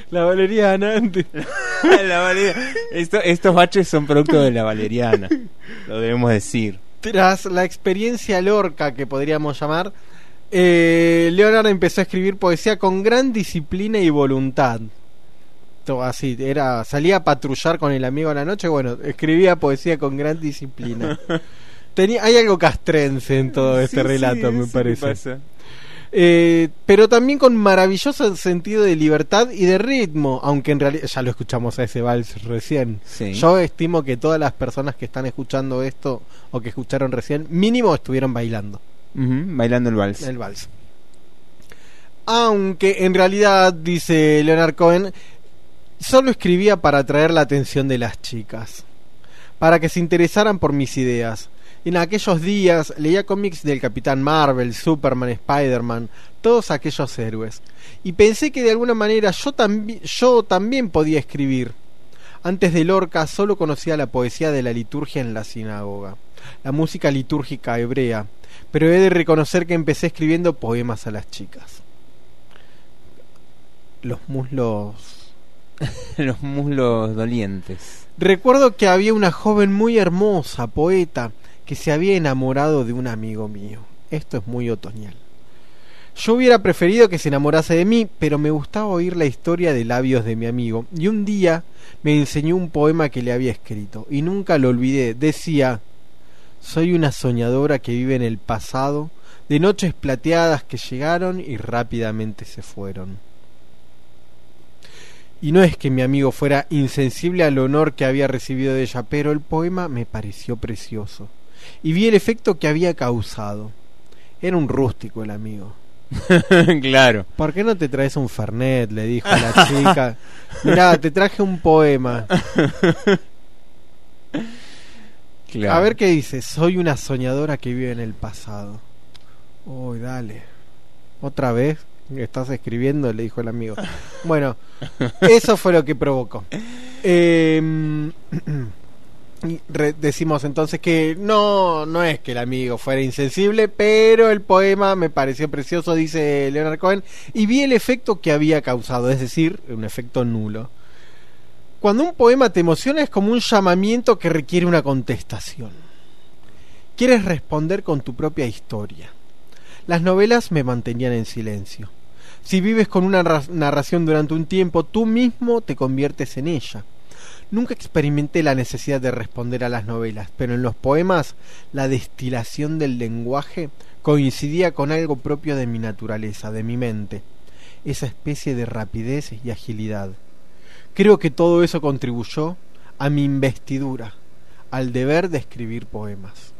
La valeriana antes. [laughs] la valeriana. Esto, estos baches son producto de la valeriana. Lo debemos decir. Tras la experiencia Lorca, que podríamos llamar, eh, Leonard empezó a escribir poesía con gran disciplina y voluntad. Todo así, era, salía a patrullar con el amigo a la noche, bueno, escribía poesía con gran disciplina. [laughs] Tenía, hay algo castrense en todo este Sí, relato, sí, me sí, parece. pasa. Eh, pero también con maravilloso sentido de libertad y de ritmo, aunque en realidad ya lo escuchamos a ese vals recién. Sí. Yo estimo que todas las personas que están escuchando esto o que escucharon recién, mínimo estuvieron bailando Bailando el vals. el vals. Aunque en realidad, dice Leonard Cohen, solo escribía para atraer la atención de las chicas, para que se interesaran por mis ideas. En aquellos días leía cómics del Capitán Marvel, Superman, Spider-Man, todos aquellos héroes. Y pensé que de alguna manera yo, yo también podía escribir. Antes de Lorca solo conocía la poesía de la liturgia en la sinagoga, la música litúrgica hebrea, pero he de reconocer que empecé escribiendo poemas a las chicas. Los muslos [laughs] Los muslos dolientes. Recuerdo que había una joven muy hermosa, poeta, que se había enamorado de un amigo mío. Esto es muy otoñal. Yo hubiera preferido que se enamorase de mí, pero me gustaba oír la historia de labios de mi amigo, y un día me enseñó un poema que le había escrito, y nunca lo olvidé. Decía, soy una soñadora que vive en el pasado, de noches plateadas que llegaron y rápidamente se fueron. Y no es que mi amigo fuera insensible al honor que había recibido de ella, pero el poema me pareció precioso. Y vi el efecto que había causado. Era un rústico el amigo. [laughs] claro. ¿Por qué no te traes un Fernet? Le dijo la chica. [laughs] Mirá, te traje un poema. [laughs] Claro. A ver qué dice. Soy una soñadora que vive en el pasado. Uy, dale. ¿Otra vez? ¿Estás escribiendo? Le dijo el amigo. [laughs] Bueno, eso fue lo que provocó. Eh, [clears throat] y re- decimos entonces que no, no es que el amigo fuera insensible, pero el poema me pareció precioso, dice Leonard Cohen, y vi el efecto que había causado, es decir, un efecto nulo. Cuando un poema te emociona es como un llamamiento que requiere una contestación. Quieres responder con tu propia historia. Las novelas me mantenían en silencio. Si vives con una ra- narración durante un tiempo, tú mismo te conviertes en ella. Nunca experimenté la necesidad de responder a las novelas, pero en los poemas la destilación del lenguaje coincidía con algo propio de mi naturaleza, de mi mente, esa especie de rapidez y agilidad. Creo que todo eso contribuyó a mi investidura, al deber de escribir poemas.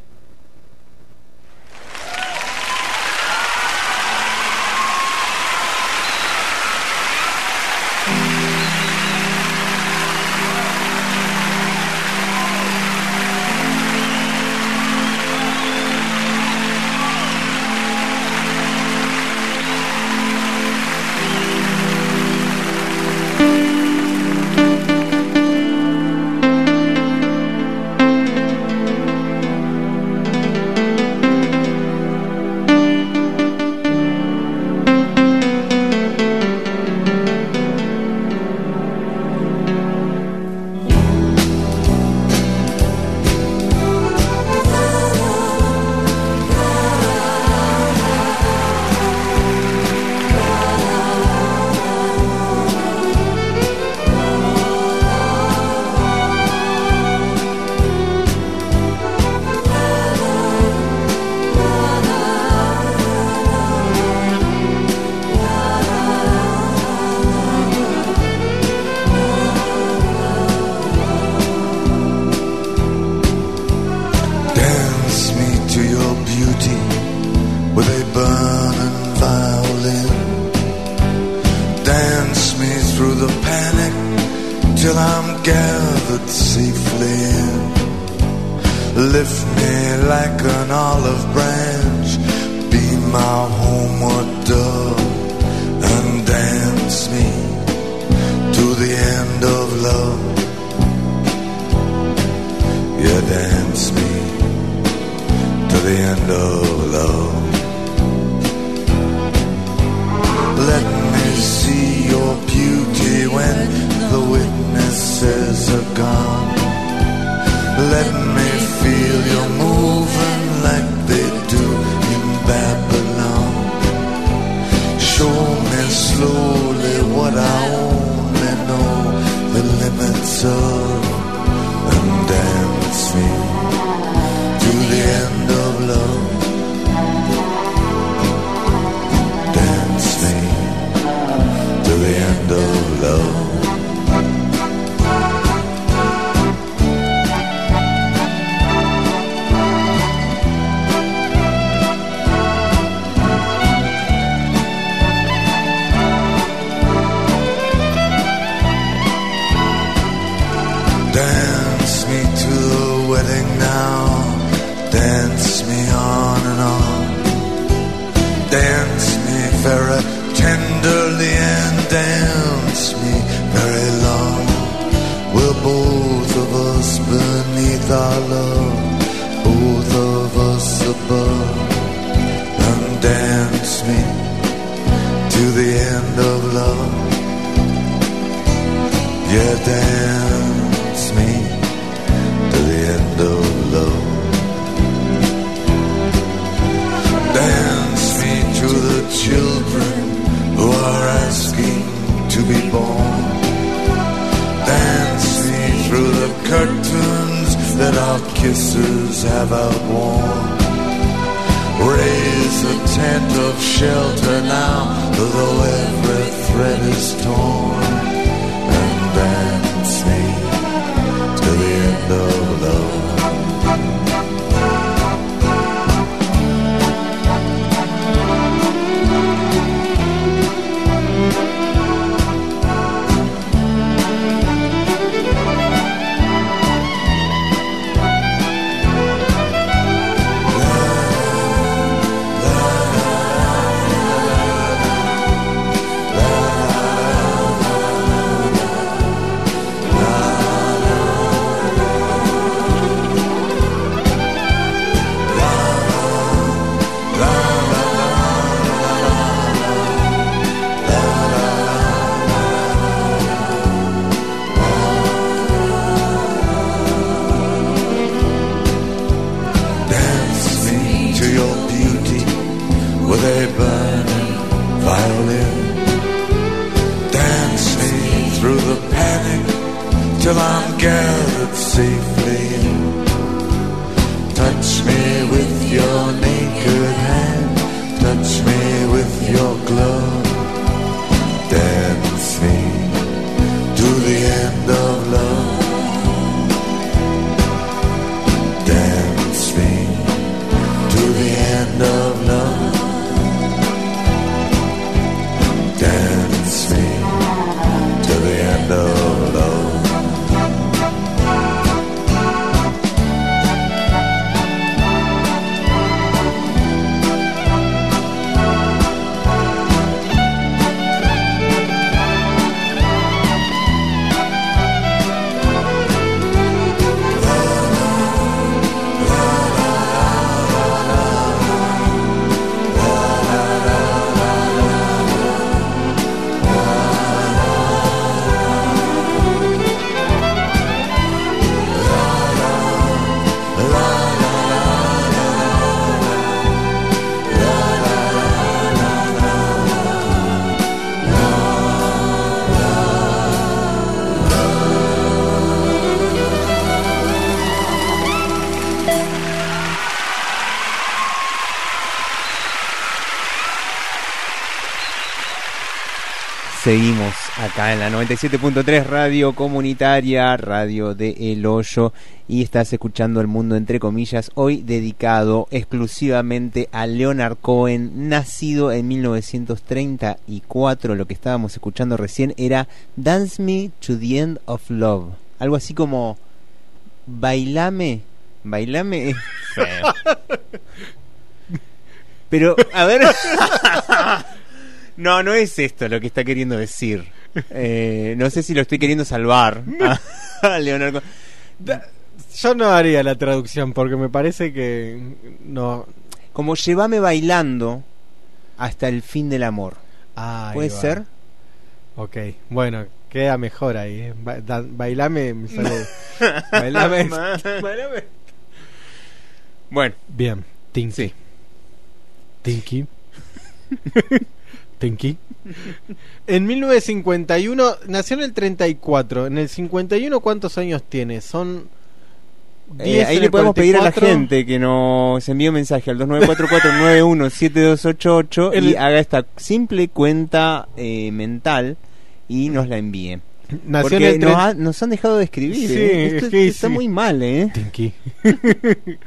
And dance me to the end of love. Yeah, dance me to the end of love. Dance me to the children who are asking to be born. Dance me through the curtains that our kisses have outworn. Raise a tent of shelter now, though every thread is torn. Seguimos acá en la 97.3 Radio Comunitaria, Radio de El Hoyo, y estás escuchando El Mundo entre comillas, hoy dedicado exclusivamente a Leonard Cohen, nacido en 1934. Lo que estábamos escuchando recién era Dance Me to the End of Love, algo así como Bailame, Bailame es [laughs] feo. Pero, a ver. [laughs] no, no es esto lo que está queriendo decir. Eh, no sé si lo estoy queriendo salvar a [laughs] Leonardo. Yo no haría la traducción porque me parece que no. Como llévame bailando hasta el fin del amor. ¿Puede va. ser? Ok, bueno, queda mejor ahí. ¿eh? Ba- da- bailame, me sale- [laughs] bailame. [laughs] Bailame. Bueno, Bien, Tinky. Tinky. Tinky. En 1951, nació en el 34. En el 51, ¿cuántos años tiene? Son. eh, 10 ahí en le podemos pedir a la 44. gente que nos envíe un mensaje al 2944-917288 [laughs] y El- haga esta simple cuenta eh, mental y nos la envíe. Nació en Porque el nos, ha- nos han dejado de escribir. Sí, ¿eh? es Esto que está sí. muy mal, ¿eh? Tinky. [laughs] [laughs]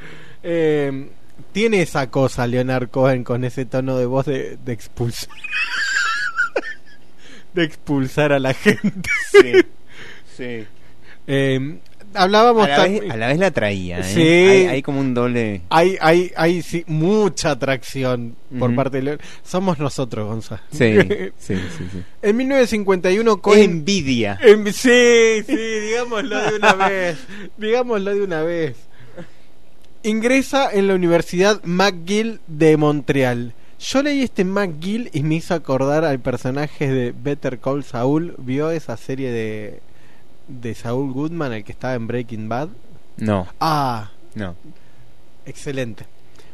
Eh, tiene esa cosa Leonard Cohen con ese tono de voz de, de expulsar. [laughs] de expulsar a la gente. Sí. [laughs] Sí. Eh, hablábamos A la, vez, a la vez la traía, ¿eh? Sí. Hay, hay como un doble. Hay, hay, hay sí, mucha atracción por parte de Leonard. Somos nosotros, Gonzalo. Sí, [laughs] sí, sí, sí. En 1951, Cohen. Envidia. Em- sí, sí, digámoslo de una vez. Digámoslo de una vez. Ingresa en la Universidad McGill de Montreal. Yo leí este McGill y me hizo acordar al personaje de Better Call Saul. ¿Vio esa serie de, de Saul Goodman, el que estaba en Breaking Bad? No, Ah, no. excelente.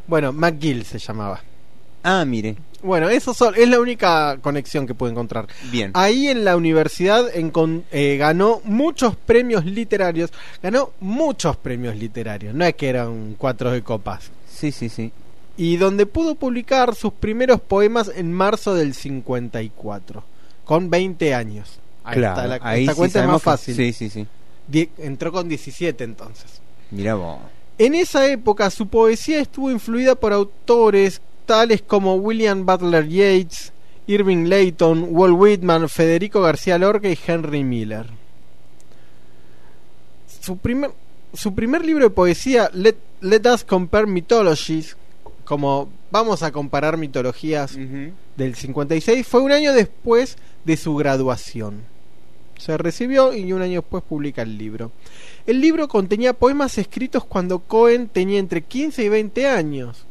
Bueno, McGill se llamaba. Ah, mire. Bueno, eso son- es la única conexión que puedo encontrar. Bien. Ahí en la universidad eh, ganó muchos premios literarios. Ganó muchos premios literarios. No es que eran cuatro de copas. Sí, sí, sí. Y donde pudo publicar sus primeros poemas en marzo del 54. Con 20 años. Ahí claro, está, la, ahí esta sí cuenta es más que- fácil. Sí, sí, sí. Die- entró con 17 entonces. Mira vos. En esa época su poesía estuvo influida por autores tales como William Butler Yeats, Irving Layton, Walt Whitman, Federico García Lorca y Henry Miller. Su primer, su primer libro de poesía, Let, Let Us Compare Mythologies, como vamos a comparar mitologías del 56, fue un año después de su graduación. Se recibió y un año después publica el libro. El libro contenía poemas escritos cuando Cohen tenía entre 15 y 20 años.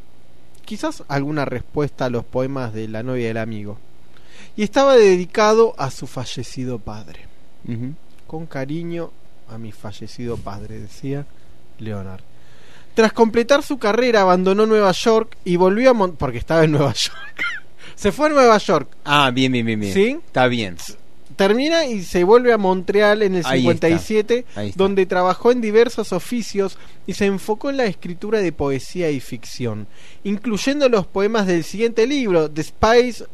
Quizás alguna respuesta a los poemas de la novia del amigo. Y estaba dedicado a su fallecido padre. Con cariño a mi fallecido padre, decía Leonard. Tras completar su carrera abandonó Nueva York y volvió a Mon porque estaba en Nueva [laughs] York. Se fue a Nueva York, Ah, bien, bien, bien, bien. ¿Sí? Está bien. Termina y se vuelve a Montreal en el Ahí 57, está, ahí está. donde trabajó en diversos oficios y se enfocó en la escritura de poesía y ficción, incluyendo los poemas del siguiente libro, The Spice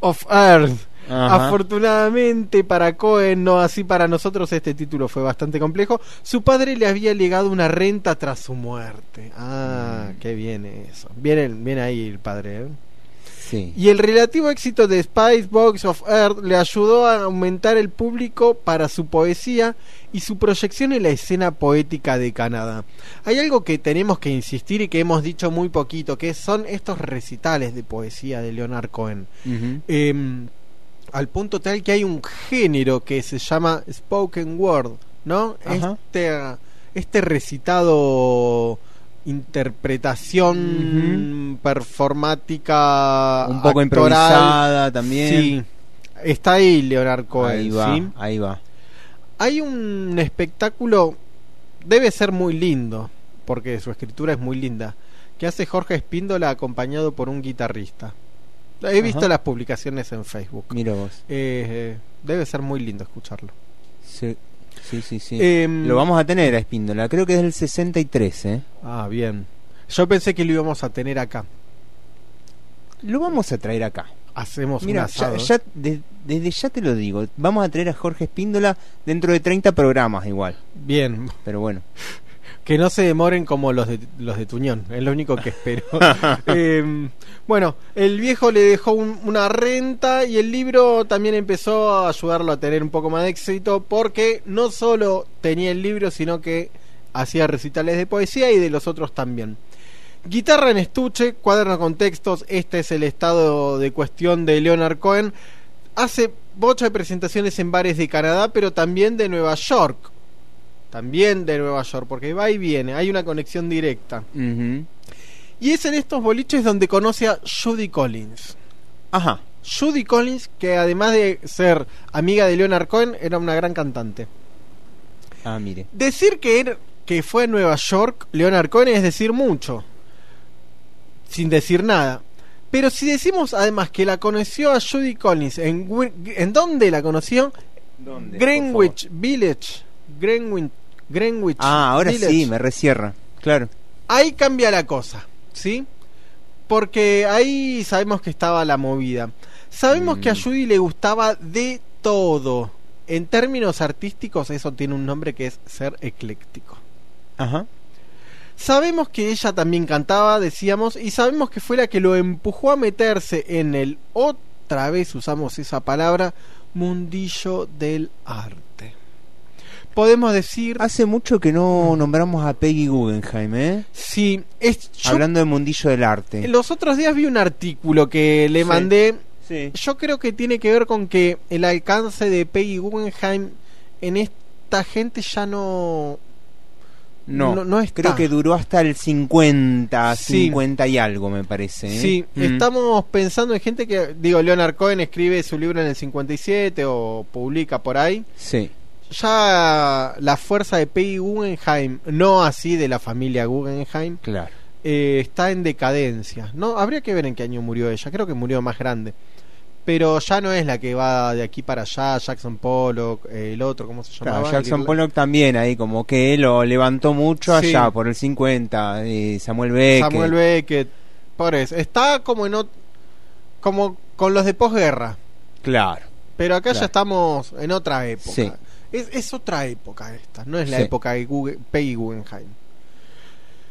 of Earth. Ajá. Afortunadamente para Cohen, no así para nosotros, este título fue bastante complejo. Su padre le había legado una renta tras su muerte. Ah, Mm. qué bien eso. Viene, viene ahí el padre, ¿eh? Sí. Y el relativo éxito de Spice Box of Earth le ayudó a aumentar el público para su poesía y su proyección en la escena poética de Canadá. Hay algo que tenemos que insistir y que hemos dicho muy poquito, que son estos recitales de poesía de Leonard Cohen. Em, al punto tal que hay un género que se llama spoken word, ¿no? Ajá. Este, este recitado interpretación performática Un poco actoral. improvisada también. Sí. Está ahí Leonard Cohen, Ahí va, ¿sí? ahí va. Hay un espectáculo debe ser muy lindo, porque su escritura es muy linda, que hace Jorge Espíndola acompañado por un guitarrista. He visto las publicaciones en Facebook. Mira vos. Eh, eh, debe ser muy lindo escucharlo. Sí, sí, sí. sí. Em, Lo vamos a tener a Espíndola. Creo que es del 63, ¿eh? Ah, bien. Yo pensé que lo íbamos a tener acá. Lo vamos a traer acá. hacemos un Mira, asado. ya, ya de- desde ya te lo digo. Vamos a traer a Jorge Espíndola dentro de 30 programas igual. Bien, Pero bueno. Que no se demoren como los de, los de Tuñón, es lo único que espero. [laughs] Eh, bueno, el viejo le dejó un- una renta y el libro también empezó a ayudarlo a tener un poco más de éxito porque no solo tenía el libro, sino que hacía recitales de poesía y de los otros también. Guitarra en estuche, cuaderno con textos, este es el estado de cuestión de Leonard Cohen. Hace bocha de presentaciones en bares de Canadá, pero también de Nueva York. También de Nueva York, porque va y viene, hay una conexión directa. Y es en estos boliches donde conoce a Judy Collins. Ajá. Judy Collins, que además de ser amiga de Leonard Cohen, era una gran cantante. Ah, mire. Decir que, era- que fue a Nueva York Leonard Cohen es decir mucho, sin decir nada. Pero si decimos además que la conoció a Judy Collins, ¿en, ¿en dónde la conoció? ¿Dónde, Greenwich Village. Greenwich, Greenwich Ah, ahora Village. sí, me recierra. Claro. Ahí cambia la cosa, ¿sí? Porque ahí sabemos que estaba la movida. Sabemos Mm. que a Judy le gustaba de todo. En términos artísticos, eso tiene un nombre que es ser ecléctico. Ajá. Sabemos que ella también cantaba, decíamos, y sabemos que fue la que lo empujó a meterse en el, otra vez usamos esa palabra, mundillo del arte. Podemos decir... Hace mucho que no nombramos a Peggy Guggenheim, ¿eh? Sí, es, yo- Hablando del mundillo del arte. los otros días vi un artículo que le Sí. mandé. Sí. Yo creo que tiene que ver con que el alcance de Peggy Guggenheim en esta gente ya no... No, no- no está. creo que duró hasta el 50, Sí. 50 y algo, me parece. ¿eh? Sí, Mm. estamos pensando en gente que, digo, Leonard Cohen escribe su libro en el 57 o publica por ahí. Sí. Ya la fuerza de Peggy Guggenheim, no así de la familia Guggenheim, Claro. eh, está en decadencia. No, habría que ver en qué año murió ella. Creo que murió más grande. Pero ya no es la que va de aquí para allá, Jackson Pollock, eh, el otro, ¿cómo se Claro, llamaba? Jackson El- Pollock también ahí, como que lo levantó mucho Sí. allá por el 50. eh, Samuel Beckett. Samuel Beckett. Por eso. Está como en ot- como con los de posguerra. Claro. Pero acá ya Claro. estamos en otra época. Sí. Es, es otra época esta, no es la Sí. época de Gugge- Peggy Guggenheim.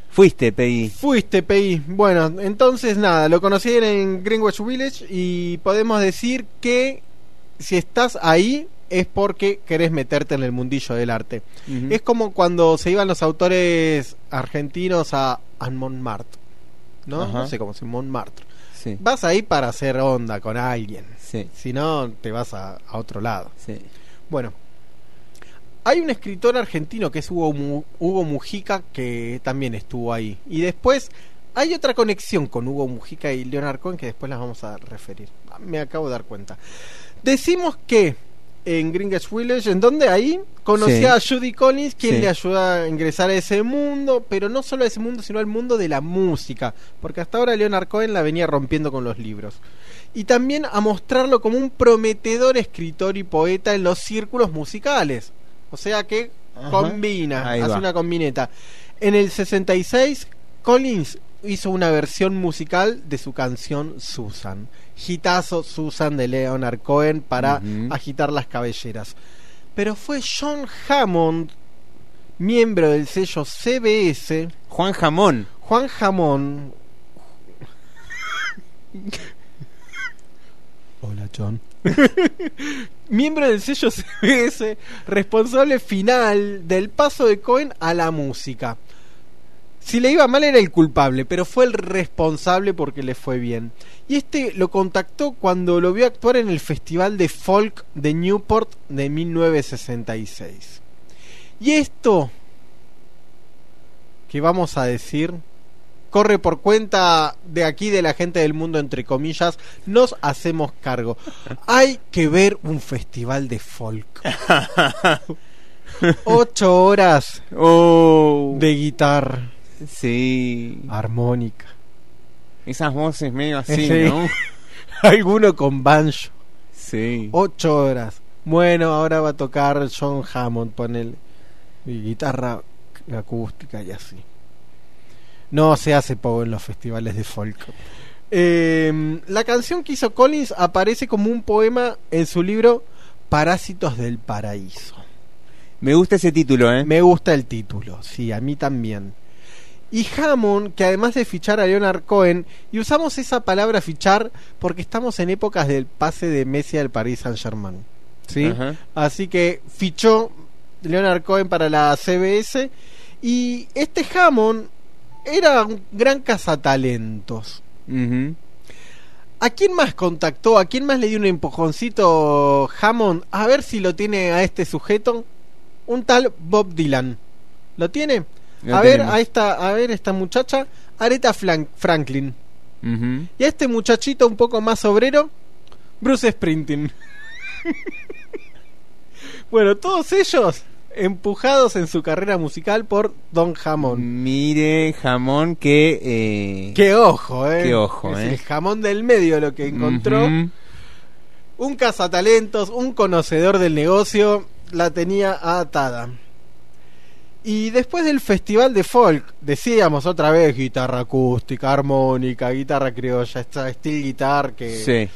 Fuiste, Peggy. Fuiste, Peggy. Bueno, entonces nada, lo conocí en Greenwich Village y podemos decir que si estás ahí es porque querés meterte en el mundillo del arte. Es como cuando se iban los autores argentinos a, a Montmartre. ¿No? Ajá. No sé cómo se Montmartre. Sí. Vas ahí para hacer onda con alguien. Sí. Si no, te vas a, a otro lado. Sí. Bueno, hay un escritor argentino que es Hugo, Mu- Hugo Mujica que también estuvo ahí. Y después hay otra conexión con Hugo Mujica y Leonard Cohen que después las vamos a referir. Me acabo de dar cuenta. Decimos que en Greenwich Village, en donde ahí conocía Sí. a Judy Collins, quien Sí. le ayuda a ingresar a ese mundo, pero no solo a ese mundo, sino al mundo de la música, porque hasta ahora Leonard Cohen la venía rompiendo con los libros. Y también a mostrarlo como un prometedor escritor y poeta en los círculos musicales. O sea que Ajá. combina, Ahí hace va. una combineta. En el 66, Collins hizo una versión musical de su canción Susan. Gitazo Susan de Leonard Cohen para agitar las cabelleras. Pero fue John Hammond, miembro del sello CBS, Juan Jamón. Juan Jamón. Hola, John. [laughs] Miembro del sello CBS, responsable final del paso de Cohen a la música. Si le iba mal era el culpable, pero fue el responsable porque le fue bien. Y este lo contactó cuando lo vio actuar en el Festival de Folk de Newport de 1966. Y esto que vamos a decir corre por cuenta de aquí de la gente del mundo entre comillas nos hacemos cargo hay que ver un festival de folk [laughs] ocho horas Oh. de guitarra Sí. armónica Esas voces medio así, Sí. ¿no? [laughs] alguno con banjo Sí. ocho horas bueno ahora va a tocar John Hammond ponele y guitarra acústica y así no se hace poco en los festivales de folk Eh, la canción que hizo Collins aparece como un poema en su libro Parásitos del Paraíso. Me gusta ese título, ¿eh? Me gusta el título, sí, a mí también. Y Hammond, que además de fichar a Leonard Cohen, y usamos esa palabra fichar porque estamos en épocas del pase de Messi al Paris Saint Germain. ¿sí? Ajá. Así que fichó Leonard Cohen para la CBS. Y este Hammond era un gran cazatalentos. ¿A quién más contactó? ¿A quién más le dio un empujoncito Hammond? A ver si lo tiene a este sujeto. Un tal Bob Dylan. ¿Lo tiene? Lo a ver a esta, a ver esta muchacha, Aretha Franklin. Y a este muchachito un poco más obrero, Bruce Springsteen. [laughs] bueno, todos ellos empujados en su carrera musical por Don Hammond. Mire, jamón que... eh, Qué ojo, eh. Qué ojo, Es eh. el jamón del medio lo que encontró. Un cazatalentos, un conocedor del negocio, la tenía atada. Y después del festival de folk, decíamos otra vez guitarra acústica, armónica, guitarra criolla, esta steel guitar que Sí.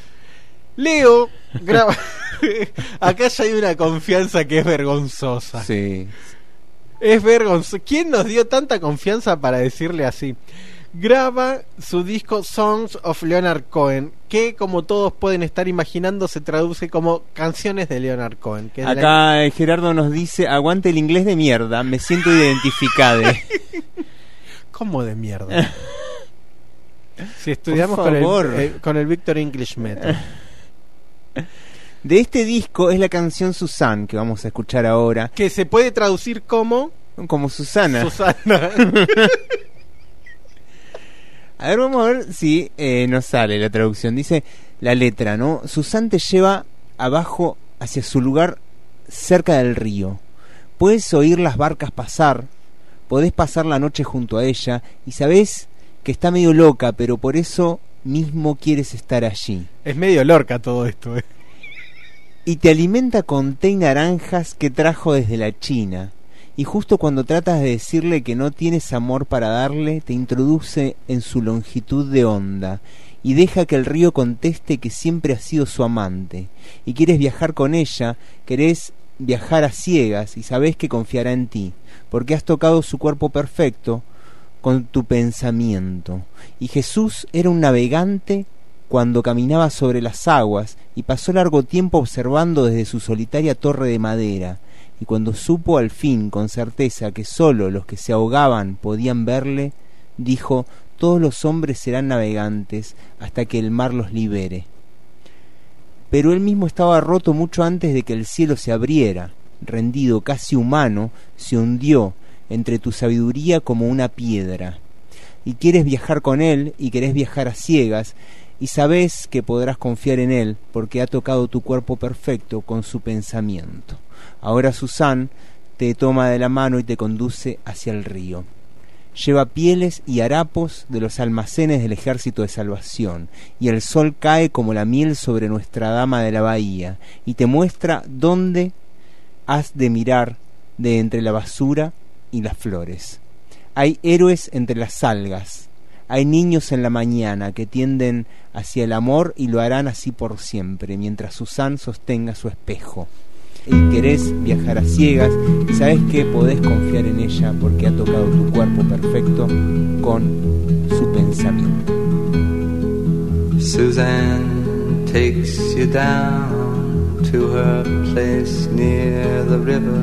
Leo graba [laughs] Acá ya hay una confianza que es vergonzosa. Sí. Es vergonzoso. ¿Quién nos dio tanta confianza para decirle así? Graba su disco Songs of Leonard Cohen, que como todos pueden estar imaginando se traduce como canciones de Leonard Cohen. Que la- Acá eh, Gerardo nos dice, aguante el inglés de mierda, me siento identificado. [laughs] ¿Cómo de mierda? [laughs] si estudiamos con el, eh, con el Victor English Method. De este disco es la canción Susan que vamos a escuchar ahora. Que se puede traducir como Como Susana. Susana. [laughs] A ver, vamos a ver si eh, nos sale la traducción. Dice la letra, ¿no? Susan te lleva abajo hacia su lugar cerca del río. Puedes oír las barcas pasar, podés pasar la noche junto a ella y sabés que está medio loca, pero por eso mismo quieres estar allí. es medio lorca todo esto. eh. Y te alimenta con té y naranjas que trajo desde la China. Y justo cuando tratas de decirle que no tienes amor para darle, te introduce en su longitud de onda y deja que el río conteste que siempre has sido su amante. Y quieres viajar con ella, querés viajar a ciegas y sabés que confiará en ti, porque has tocado su cuerpo perfecto con tu pensamiento. Y Jesús era un navegante cuando caminaba sobre las aguas y pasó largo tiempo observando desde su solitaria torre de madera, y cuando supo al fin con certeza que sólo los que se ahogaban podían verle, dijo todos los hombres serán navegantes hasta que el mar los libere. Pero él mismo estaba roto mucho antes de que el cielo se abriera, rendido casi humano, se hundió entre tu sabiduría como una piedra. Y quieres viajar con él y querés viajar a ciegas, y sabes que podrás confiar en él porque ha tocado tu cuerpo perfecto con su pensamiento. Ahora Susan te toma de la mano y te conduce hacia el río. Lleva pieles y harapos de los almacenes del ejército de salvación, y el sol cae como la miel sobre nuestra dama de la bahía, y te muestra dónde has de mirar de entre la basura y las flores. Hay héroes entre las algas, hay niños en la mañana que tienden hacia el amor y lo harán así por siempre, mientras Susan sostenga su espejo. Y querés viajar a ciegas y sabes que podés confiar en ella porque ha tocado tu cuerpo perfecto con su pensamiento. Suzanne takes you down to her place near the river.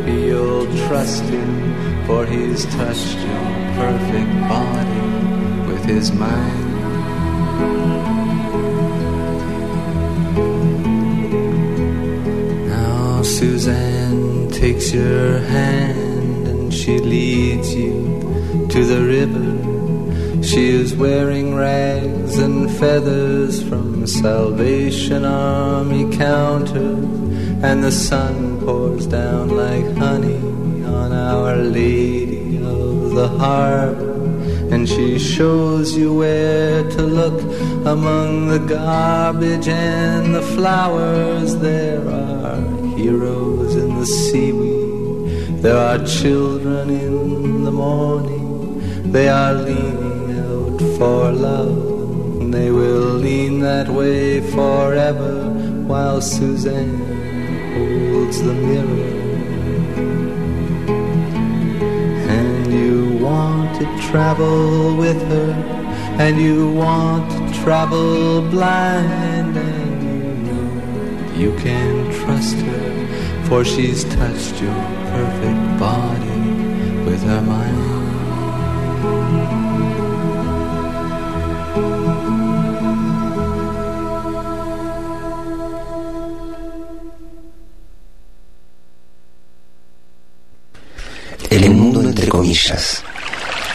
trust him, for he's touched your perfect body with his mind. Now Suzanne takes your hand and she leads you to the river. She is wearing rags and feathers from Salvation Army counter, and the sun pours down like honey on Our Lady of the Harbor. And she shows you where to look among the garbage and the flowers. There are heroes in the seaweed, there are children in the morning, they are leaning out for love. They will lean that way forever while Suzanne holds the mirror. And you want to travel with her, and you want to travel blind, and you know you can trust her, for she's touched your perfect body with her mind.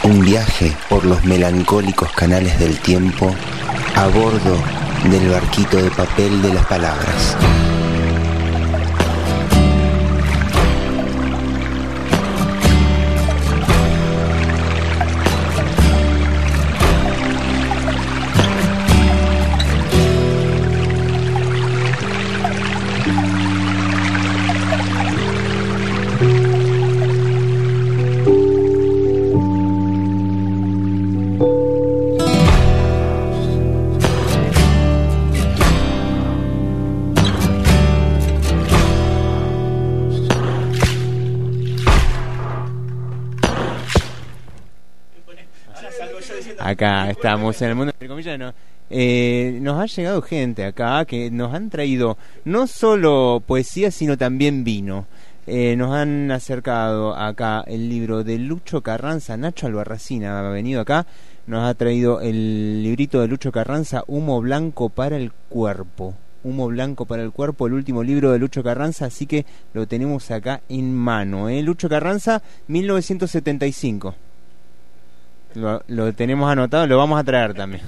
Un viaje por los melancólicos canales del tiempo a bordo del barquito de papel de las palabras. Estamos en el mundo entre comillas. ¿no? Eh, nos ha llegado gente acá que nos han traído no solo poesía, sino también vino. Eh, nos han acercado acá el libro de Lucho Carranza, Nacho Albarracina ha venido acá, nos ha traído el librito de Lucho Carranza, Humo Blanco para el Cuerpo. Humo Blanco para el Cuerpo, el último libro de Lucho Carranza, así que lo tenemos acá en mano. ¿eh? Lucho Carranza, 1975. Lo, tenemos anotado, lo vamos a traer también.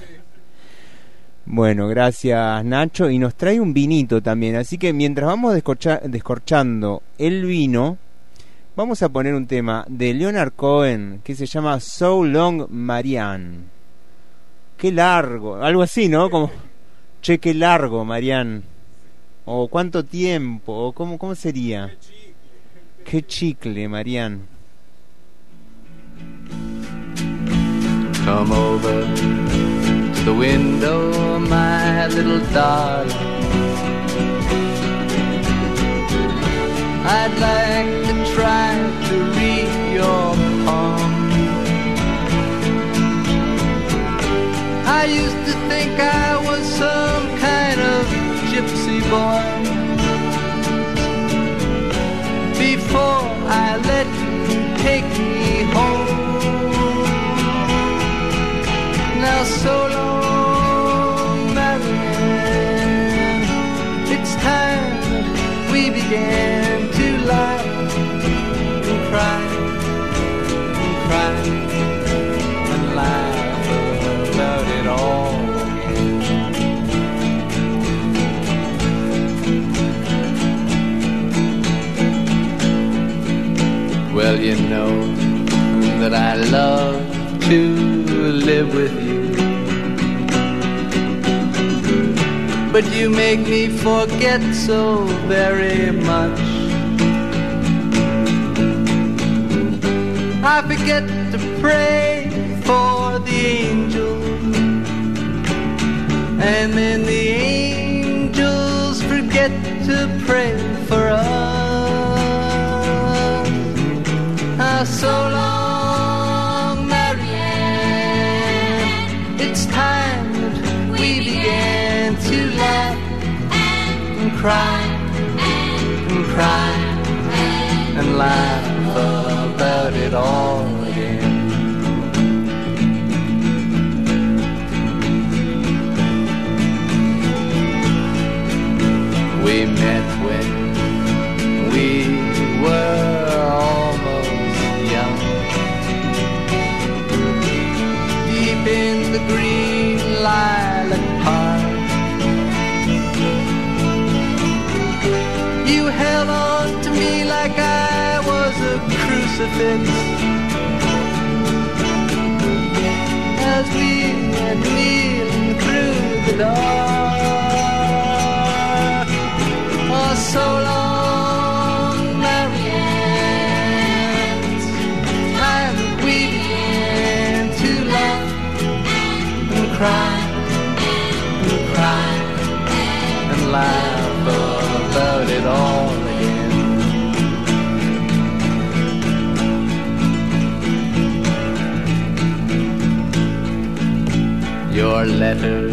Bueno, gracias Nacho. Y nos trae un vinito también. Así que mientras vamos descorcha- descorchando el vino, vamos a poner un tema de Leonard Cohen que se llama So Long Marianne. Qué largo, algo así, ¿no? Como, che, qué largo, Marianne. O cuánto tiempo, o cómo, cómo sería. Qué chicle, Marianne. Come over to the window, my little darling. I'd like to try to read your palm. I used to think I was some kind of gypsy boy. Before I let you take me home farewell, so long, Marilyn. It's time that we began to laugh and cry and cry and laugh about it all. Well, you know that I love to live with you. But you make me forget so very much. I forget to pray for the angels, and then the angels forget to pray for us. Cry and cry and laugh about it all again. We met when we were almost young. Deep in the green lilac park. Crucifix. As we went kneeling through the dark. Oh, so long, Your letters,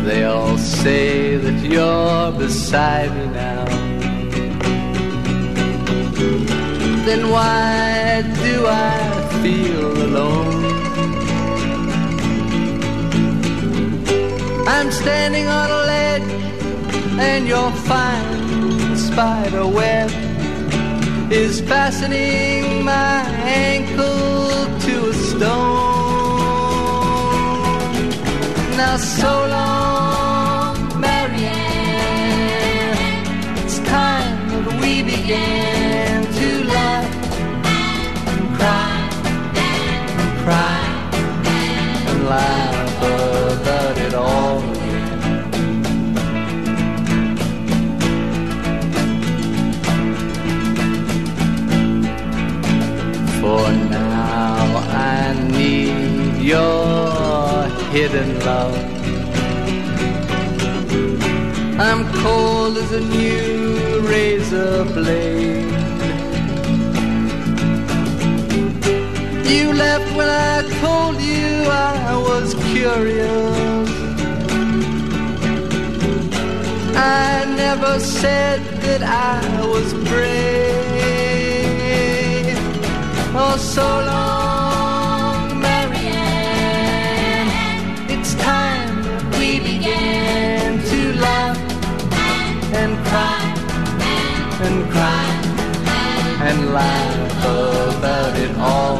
they all say that you're beside me now. Then why do I feel alone? I'm standing on a ledge and your fine spider web is fastening my ankle to a stone. Now, so long, Marianne. It's time that we began to laugh and cry and cry and laugh about it all. For now I need your hidden love. I'm cold as a new razor blade. You left when I told you I was curious. I never said that I was brave. Oh, so long, began to laugh and cry and cry and laugh about it all.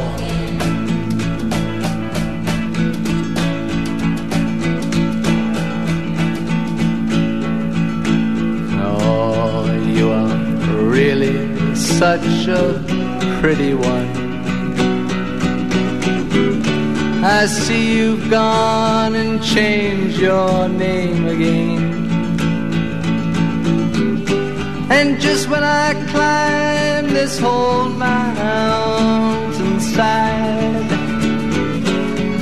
Oh, you are really such a pretty one. I see you've gone and changed your name again. And just when I climb this whole mountainside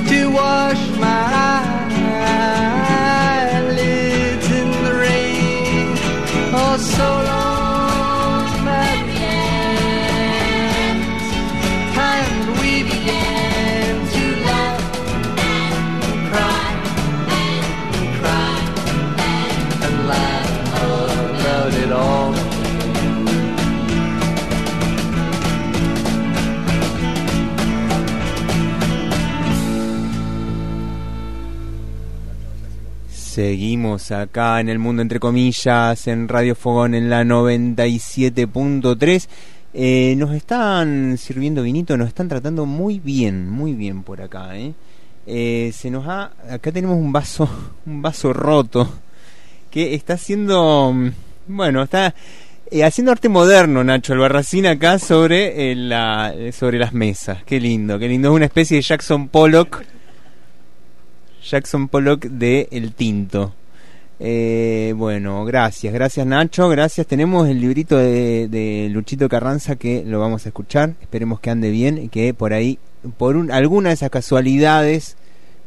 to wash my eyelids in the rain, oh, so long, Seguimos acá en el mundo entre comillas, en Radio Fogón en la 97.3. Eh, nos están sirviendo vinito, nos están tratando muy bien, muy bien por acá. ¿eh? Eh, se nos ha, acá tenemos un vaso, [laughs] un vaso roto que está haciendo, mm, bueno, está eh, haciendo arte moderno, Nacho Albarracín acá sobre eh, la, eh, sobre las mesas. Qué lindo, qué lindo. Es una especie de Jackson Pollock. Jackson Pollock de El Tinto. Eh, bueno, gracias, gracias Nacho, gracias. Tenemos el librito de, de Luchito Carranza que lo vamos a escuchar. Esperemos que ande bien y que por ahí, por un, alguna de esas casualidades,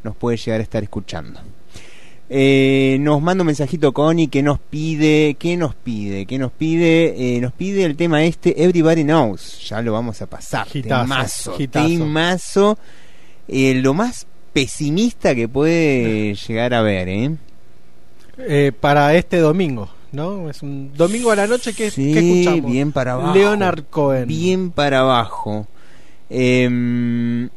nos puede llegar a estar escuchando. Eh, nos manda un mensajito Connie que nos pide, ¿qué nos pide? ¿Qué nos pide? Eh, nos pide el tema este Everybody Knows. Ya lo vamos a pasar. Hitazo, Temazo, hitazo. temazo. Eh, lo más pesimista que puede llegar a ver, ¿eh? Eh, para este domingo, ¿no? Es un domingo a la noche que, Sí, que escuchamos. bien para abajo. Leonard Cohen. Bien para abajo. Em,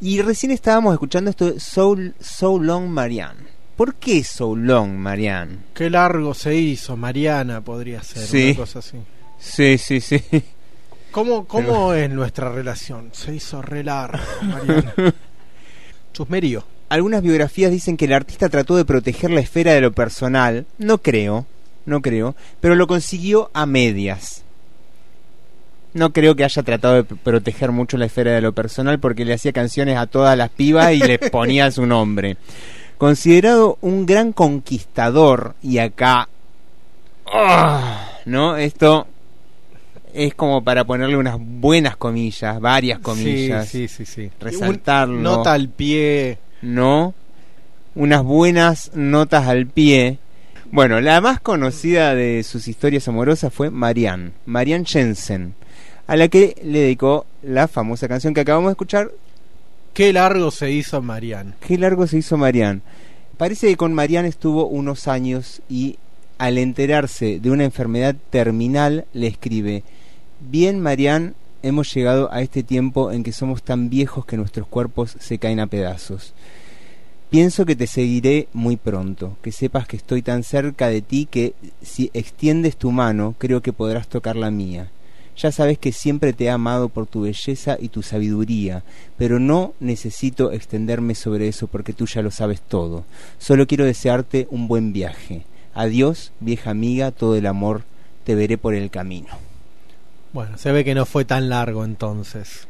y recién estábamos escuchando esto de So, so Long Marianne. ¿Por qué So Long Marianne? Qué largo se hizo, Mariana podría ser, Sí. una cosa así. Sí, sí, sí. ¿Cómo, cómo es nuestra relación? Se hizo re largo, [laughs] Mariana. Chusmerío. Algunas biografías dicen que el artista trató de proteger la esfera de lo personal. No creo, no creo, pero lo consiguió a medias. No creo que haya tratado de proteger mucho la esfera de lo personal porque le hacía canciones a todas las pibas y le [laughs] ponía su nombre. Considerado un gran conquistador, y acá. ¡ah! ¿No? Esto es como para ponerle unas buenas comillas, varias comillas. Sí, sí, sí. sí. Resaltarlo. Un- nota al pie. ¿no? Unas buenas notas al pie. Bueno, la más conocida de sus historias amorosas fue Marianne, Marianne Jensen, a la que le dedicó la famosa canción que acabamos de escuchar, Qué largo se hizo Mariana. Qué largo se hizo Marianne. Parece que con Marianne estuvo unos años y al enterarse de una enfermedad terminal le escribe, bien Marianne, hemos llegado a este tiempo en que somos tan viejos que nuestros cuerpos se caen a pedazos. Pienso que te seguiré muy pronto, que sepas que estoy tan cerca de ti que si extiendes tu mano creo que podrás tocar la mía. Ya sabes que siempre te he amado por tu belleza y tu sabiduría, pero no necesito extenderme sobre eso porque tú ya lo sabes todo. Solo quiero desearte un buen viaje. Adiós, vieja amiga, todo el amor, te veré por el camino. Bueno, se ve que no fue tan largo entonces.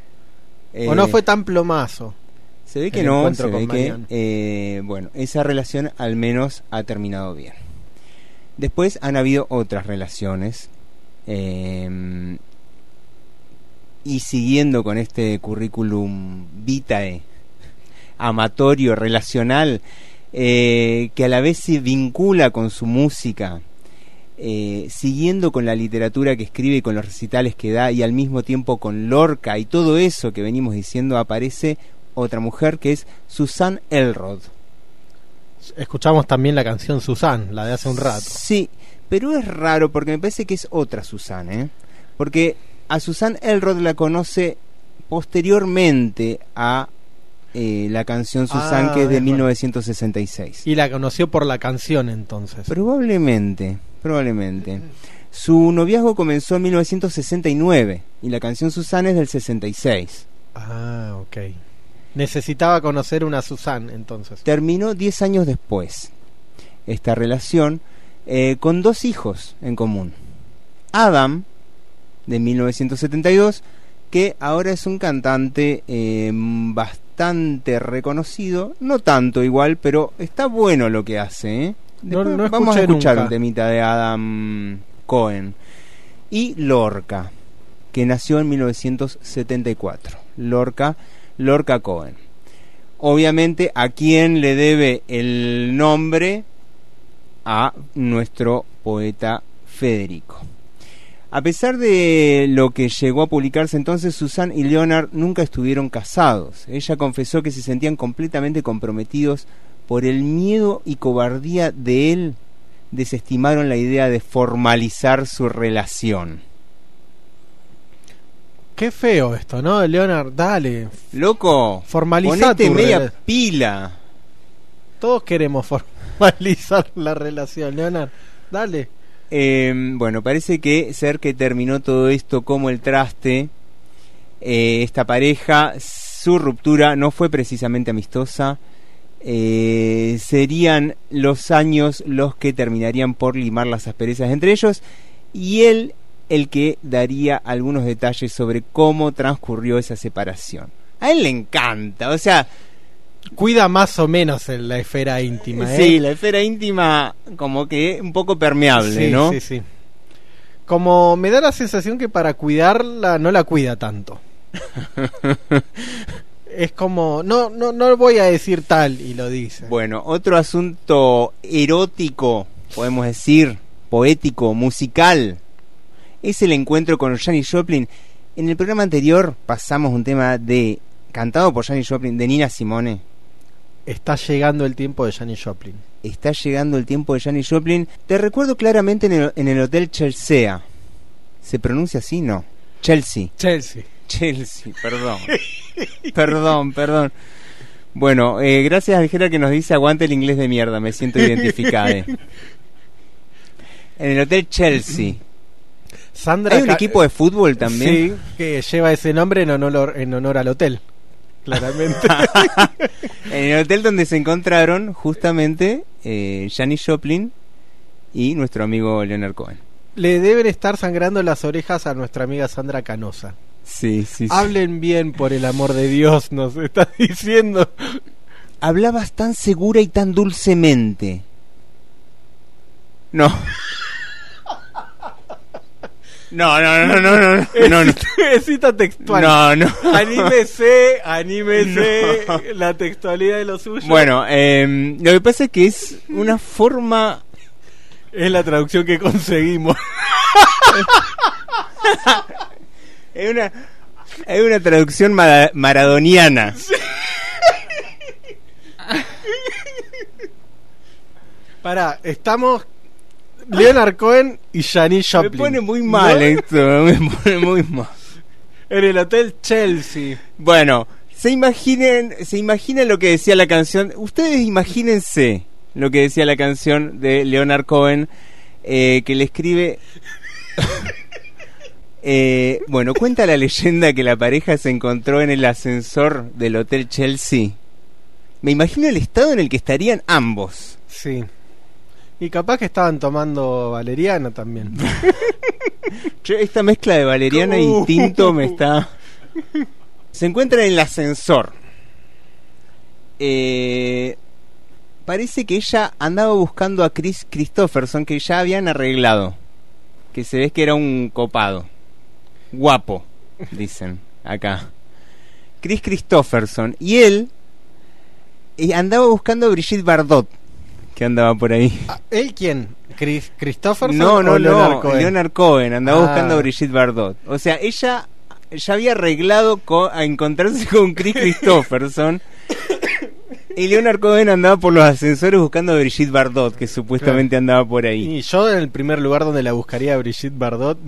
Eh, o no fue tan plomazo. Se ve que no, se ve que, eh, bueno, esa relación al menos ha terminado bien. Después han habido otras relaciones. eh, y siguiendo con este currículum vitae, amatorio, relacional, eh, que a la vez se vincula con su música, eh, siguiendo con la literatura que escribe y con los recitales que da y al mismo tiempo con Lorca y todo eso que venimos diciendo, aparece otra mujer que es Susan Elrod. Escuchamos también la canción Susan, la de hace un rato. Sí, pero es raro porque me parece que es otra Susan, ¿eh? Porque a Susan Elrod la conoce posteriormente a eh, la canción Susan Ah, que es de verdad. 1966. Y la conoció por la canción entonces. Probablemente, probablemente. Su noviazgo comenzó en 1969 y la canción Susan es del 66. Ah, ok. Necesitaba conocer una Susan entonces. Terminó 10 años después esta relación eh, con dos hijos en común. Adam, de 1972, que ahora es un cantante eh, bastante reconocido, no tanto igual, pero está bueno lo que hace. ¿eh? No- Después no vamos a escuchar nunca. un temita de Adam Cohen. Y Lorca, que nació en 1974. Lorca, Lorca Cohen. Obviamente, ¿a quién le debe el nombre? A nuestro poeta Federico. A pesar de lo que llegó a publicarse entonces, Susan y Leonard nunca estuvieron casados. Ella confesó que se sentían completamente comprometidos por el miedo y cobardía de él. Desestimaron la idea de formalizar su relación. Qué feo esto, ¿no? Leonard, dale. Loco, Formalizá ponete tu media pila. Todos queremos formalizar [laughs] la relación, Leonard. Dale. Eh, bueno, parece que ser que terminó todo esto como el traste, eh, esta pareja, su ruptura no fue precisamente amistosa. Eh, serían los años los que terminarían por limar las asperezas entre ellos y él el que daría algunos detalles sobre cómo transcurrió esa separación. A él le encanta, o sea, Cuida más o menos en la esfera íntima, ¿eh? Sí, la esfera íntima como que un poco permeable, Sí, ¿no? Sí, sí. Como me da la sensación que para cuidarla no la cuida tanto. [laughs] es como, no, no, no voy a decir tal y lo dice. Bueno, otro asunto erótico, podemos decir, poético, musical, es el encuentro con Janis Joplin. En el programa anterior pasamos un tema de cantado por Janis Joplin de Nina Simone. Está llegando el tiempo de Janis Joplin. Está llegando el tiempo de Janis Joplin. Te recuerdo claramente en el, en el hotel Chelsea. ¿Se pronuncia así? No. Chelsea. Chelsea. Chelsea, perdón. perdón, perdón. Bueno, eh, gracias a Ligera que nos dice aguante el inglés de mierda, me siento identificada. En el Hotel Chelsea. Sandra ¿Hay un Ca- equipo de fútbol también? Sí, que lleva ese nombre en honor, en honor al hotel. Claramente. [laughs] en el hotel donde se encontraron justamente eh, Janis Joplin y nuestro amigo Leonard Cohen. Le deben estar sangrando las orejas a nuestra amiga Sandra Canosa. Sí, sí, sí. Hablen bien, por el amor de Dios, nos está [laughs] diciendo. Hablabas tan segura y tan dulcemente. No. No, no, no, no, no, no, no. [laughs] Es cita textual. No, no. Anímese, anímese la textualidad de lo suyo. Bueno, eh, lo que pasa es que es una forma... Es la traducción que conseguimos. [laughs] es una, es una traducción mara- maradoniana. [laughs] Pará, estamos Leonard Cohen y Janis Me Joplin. pone muy mal ¿No? esto, me pone muy mal. En el hotel Chelsea. Bueno, se imaginen, se imaginan lo que decía la canción. Ustedes imagínense lo que decía la canción de Leonard Cohen eh, que le escribe. [laughs] Eh, bueno, cuenta la leyenda que la pareja se encontró en el ascensor del hotel Chelsea. Me imagino el estado en el que estarían ambos. Sí. Y capaz que estaban tomando valeriana también. [laughs] Esta mezcla de valeriana y tinto me está. Se encuentra en el ascensor. Eh, parece que ella andaba buscando a Chris Christopherson que ya habían arreglado. Que se ve que era un copado. Guapo, dicen acá. Chris Christopherson. Y él andaba buscando a Brigitte Bardot. Que andaba por ahí. ¿Él quién? ¿Chris Christopherson No, no, o Leonard no. Cohen? Leonard Cohen andaba Ah. buscando a Brigitte Bardot. O sea, ella ya había arreglado co- a encontrarse con Chris Christopherson. y Leonard Cohen andaba por los ascensores buscando a Brigitte Bardot, que supuestamente andaba por ahí. Y yo en el primer lugar donde la buscaría a Brigitte Bardot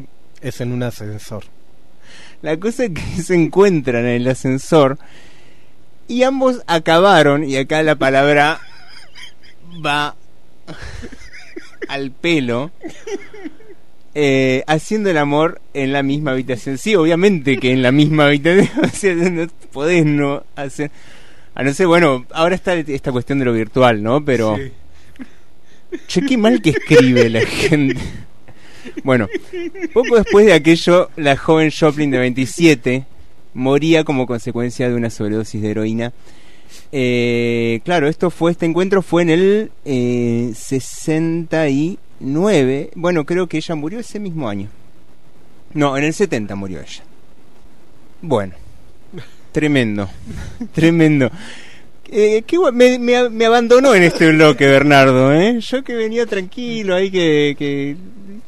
es en un ascensor. La cosa es que [laughs] se encuentran en el ascensor y ambos acabaron, y acá la palabra va al pelo, eh, haciendo el amor en la misma habitación. Sí, obviamente que en la misma habitación, [laughs] o sea, no podés no hacer... A no ser, bueno, ahora está esta cuestión de lo virtual, ¿no? Pero... Sí. Che, qué mal que escribe la gente. Bueno, poco después de aquello, la joven Joplin de 27 moría como consecuencia de una sobredosis de heroína. Eh, claro, esto fue este encuentro fue en el eh, 69. Bueno, creo que ella murió ese mismo año. No, en el 70 murió ella. Bueno, tremendo, [laughs] tremendo. Eh, qué me, me, me abandonó en este bloque, Bernardo. ¿eh? Yo que venía tranquilo ahí, que, que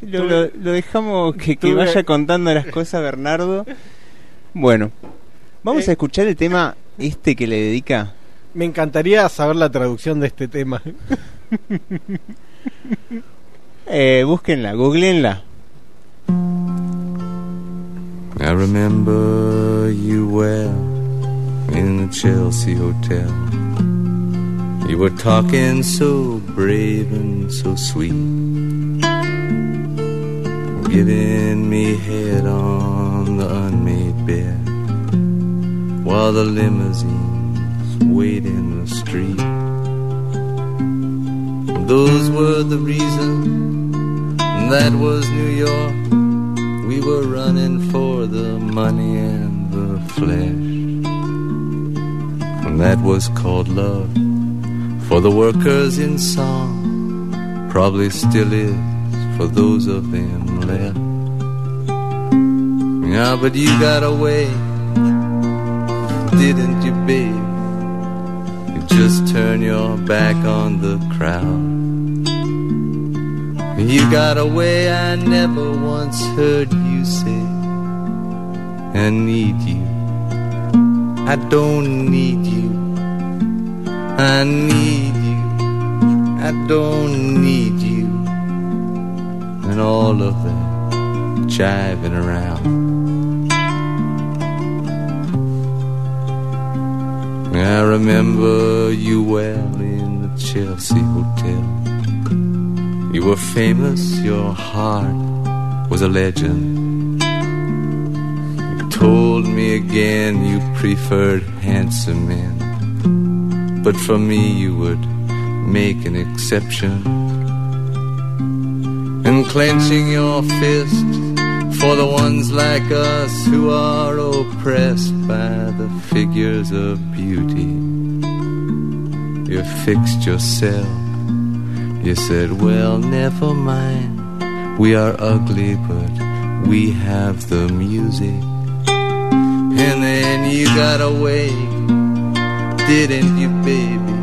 lo, lo- lo dejamos que, que vaya contando las cosas, Bernardo. Bueno, vamos a escuchar el tema este que le dedica. Me encantaría saber la traducción de este tema. Eh, búsquenla, googleenla. I remember you well in the Chelsea Hotel. You were talking so brave and so sweet, giving me head on the unmade bed while the limousines wait in the street. Those were the reasons. That was New York. We were running for the money and the flesh. and that was called love. For the workers in song, probably still is for those of them left. Yeah, but you got away, didn't you, babe? You just turn your back on the crowd. You got away, I never once heard you say, I need you. I don't need you. I need you. I don't need you. And all of that jiving around. I remember you well in the Chelsea Hotel. You were famous, your heart was a legend. You told me again you preferred handsome men. But for me, you would make an exception. Clenching your fist for the ones like us who are oppressed by the figures of beauty. You fixed yourself. You said, Well, never mind. We are ugly, but we have the music. And then you got away, didn't you, baby?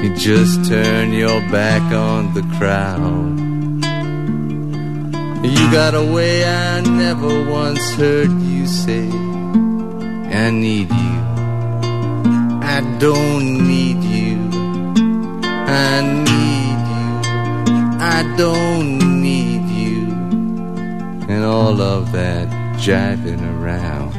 You just turned your back on the crowd. You got a way I never once heard you say, I need you. I don't need you. I need you. I don't need you. And all of that jiving around.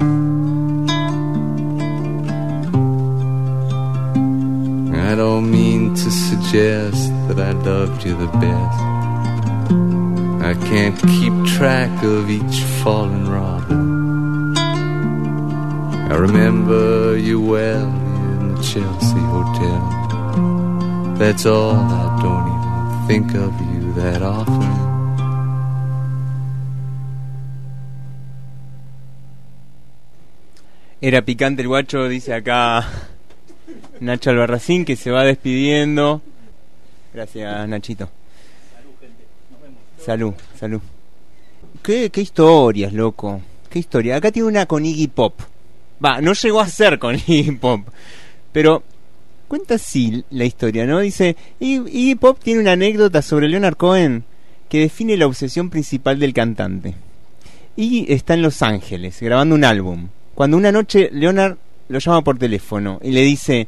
I don't mean to suggest that I loved you the best. I can't keep track of each fallen robin. I remember you well in the Chelsea Hotel. That's all, I don't even think of you that often. Era picante el guacho, dice acá Nacho Albarracín, que se va despidiendo. Gracias, Nachito. Salud, salud. ¿Qué, qué historias, loco. Qué historia. Acá tiene una con Iggy Pop. Va, no llegó a ser con [laughs] Iggy Pop. Pero cuenta así la historia, ¿no? Dice, Iggy Pop tiene una anécdota sobre Leonard Cohen que define la obsesión principal del cantante. Iggy está en Los Ángeles grabando un álbum. Cuando una noche Leonard lo llama por teléfono y le dice,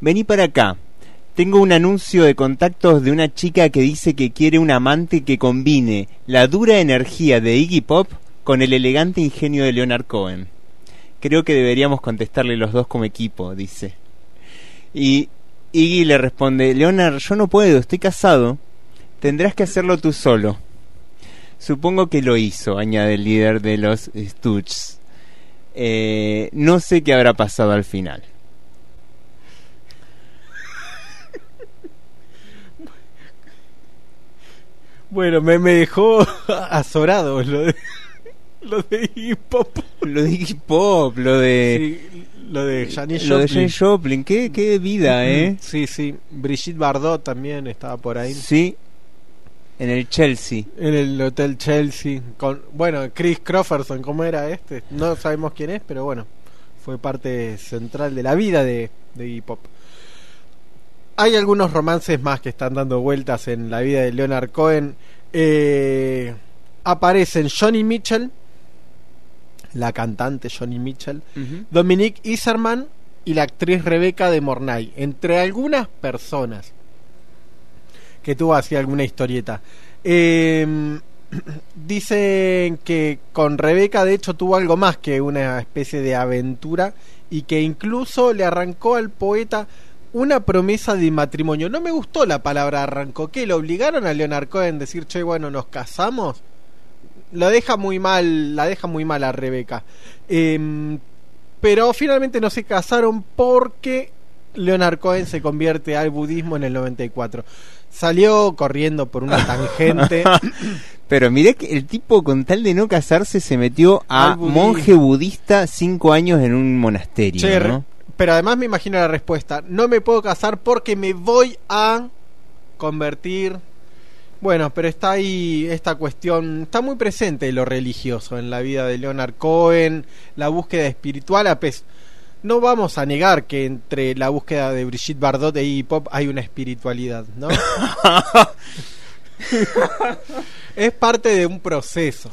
vení para acá, tengo un anuncio de contactos de una chica que dice que quiere un amante que combine la dura energía de Iggy Pop con el elegante ingenio de Leonard Cohen. Creo que deberíamos contestarle los dos como equipo, dice. Y Iggy le responde, Leonard, yo no puedo, estoy casado. Tendrás que hacerlo tú solo. Supongo que lo hizo, añade el líder de los Stooges. Eh, no sé qué habrá pasado al final. Bueno, me, me dejó [laughs] azorado lo de, lo de hip hop. Lo de hip hop, lo de. Sí, lo de Janis Lo de Joplin. Janis Joplin, qué, qué vida, ¿eh? Sí, sí. Brigitte Bardot también estaba por ahí. Sí. En el Chelsea. En el Hotel Chelsea. Con, bueno, Chris Crawfordson, ¿cómo era este? No sabemos quién es, pero bueno, fue parte central de la vida de, de hip hop. Hay algunos romances más que están dando vueltas en la vida de Leonard Cohen. Eh, aparecen Johnny Mitchell, la cantante Johnny Mitchell, Dominique Iserman y la actriz Rebecca de Mornay, entre algunas personas que tuvo así alguna historieta. Eh, [clears throat] dicen que con Rebeca de hecho tuvo algo más que una especie de aventura y que incluso le arrancó al poeta una promesa de matrimonio. No me gustó la palabra arrancó, que lo obligaron a Leonard Cohen a decir, che, bueno, nos casamos. Lo deja muy mal, la deja muy mal a Rebeca. Eh, pero finalmente no se casaron porque Leonard Cohen se convierte al budismo en el 94. Salió corriendo por una tangente. [laughs] Pero miré que el tipo con tal de no casarse se metió a monje budista cinco años en un monasterio, Che, ¿no? Pero además me imagino la respuesta. No me puedo casar porque me voy a convertir. Bueno, pero está ahí esta cuestión, está muy presente lo religioso en la vida de Leonard Cohen, la búsqueda espiritual, a pes no vamos a negar que entre la búsqueda de Brigitte Bardot e Iggy Pop hay una espiritualidad, ¿no? [laughs] es parte de un proceso.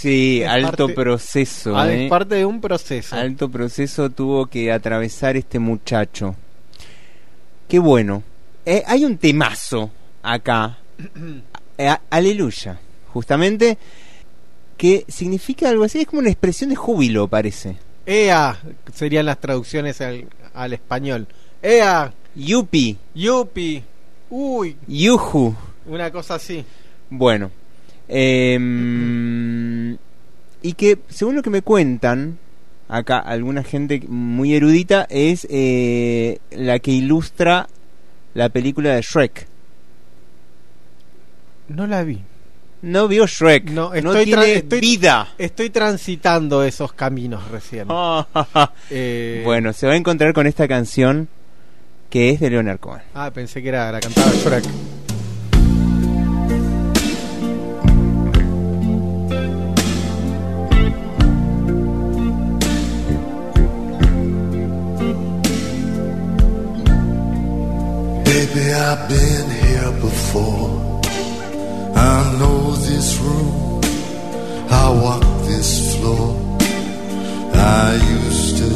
Sí, Es alto parte- proceso. Ah, ¿eh? Es parte de un proceso. Alto proceso tuvo que atravesar este muchacho. Qué bueno. Eh, hay un temazo acá. [clears throat] Eh, aleluya. Justamente. Que significa algo así. Es como una expresión de júbilo, parece. EA serían las traducciones al, al español. EA, Yupi. Yupi, uy, Yuju. una cosa así. Bueno. Em, y que, según lo que me cuentan, acá alguna gente muy erudita, es eh, la que ilustra la película de Shrek. No la vi. No vio Shrek. No, No, estoy, tra- tiene estoy- vida. Estoy transitando esos caminos recién. [laughs] Eh, Bueno, se va a encontrar con esta canción que es de Leonard Cohen. Ah, pensé que era la cantaba Shrek. I've been here before. I know this room. I walk this floor. I used to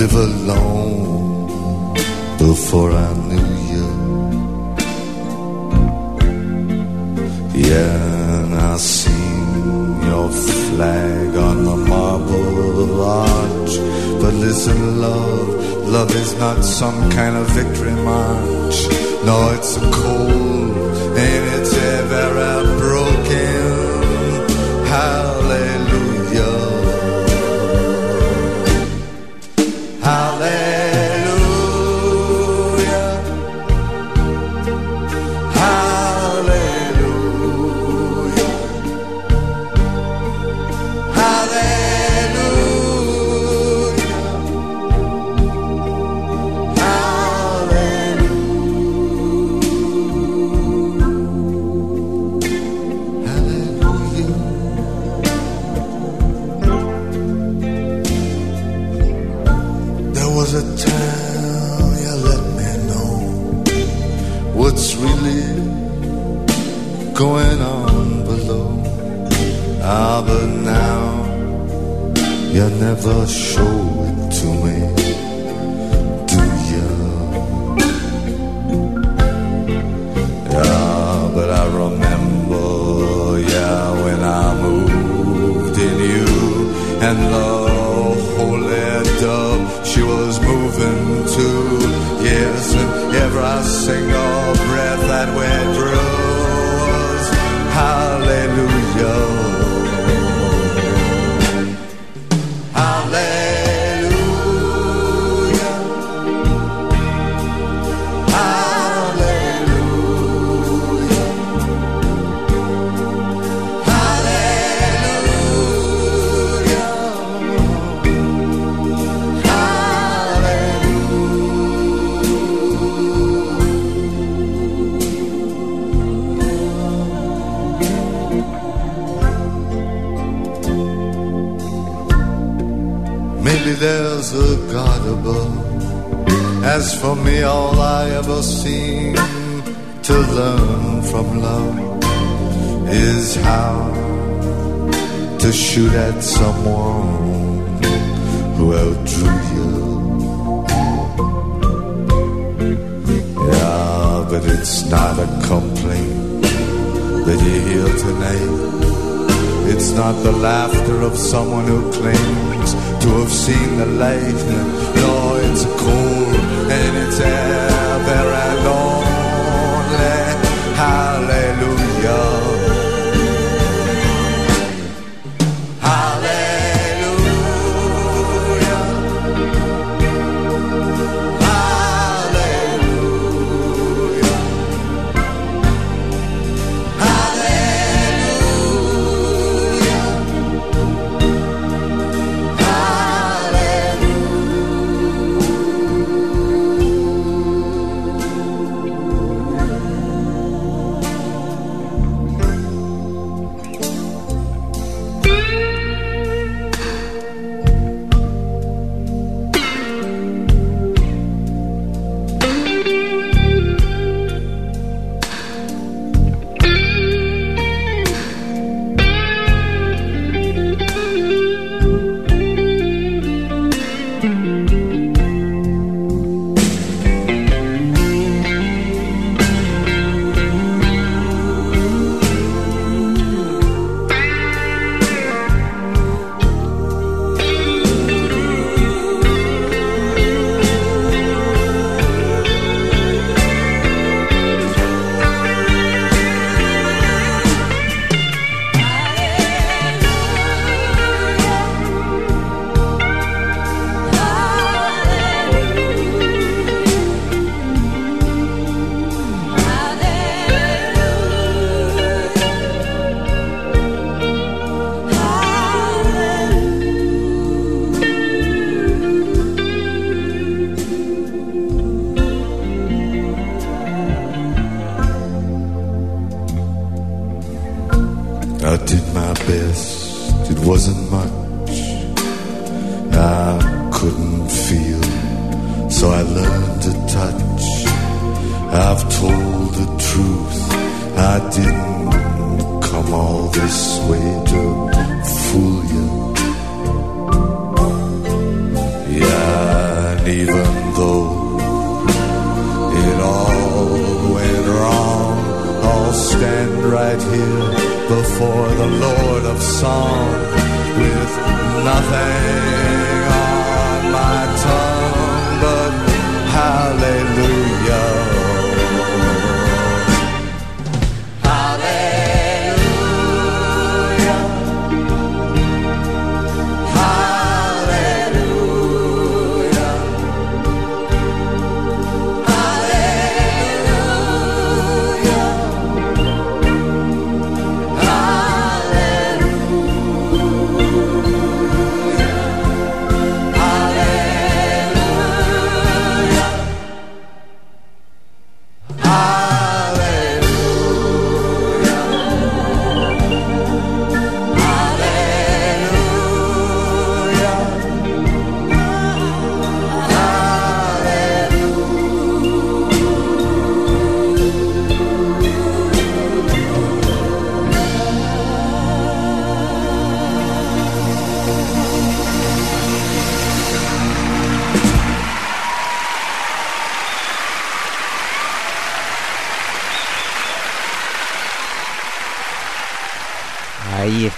live alone before I knew you. Yeah, and I seen your flag on the marble But listen, love, love is not some kind of victory march. No, it's a cold and it's ever broken. Hallelujah. Never show As for me, all I ever seem to learn from love is how to shoot at someone who outdrew you. Yeah, but it's not a complaint that you hear tonight. It's not the laughter of someone who claims to have seen the light. No, it's cold and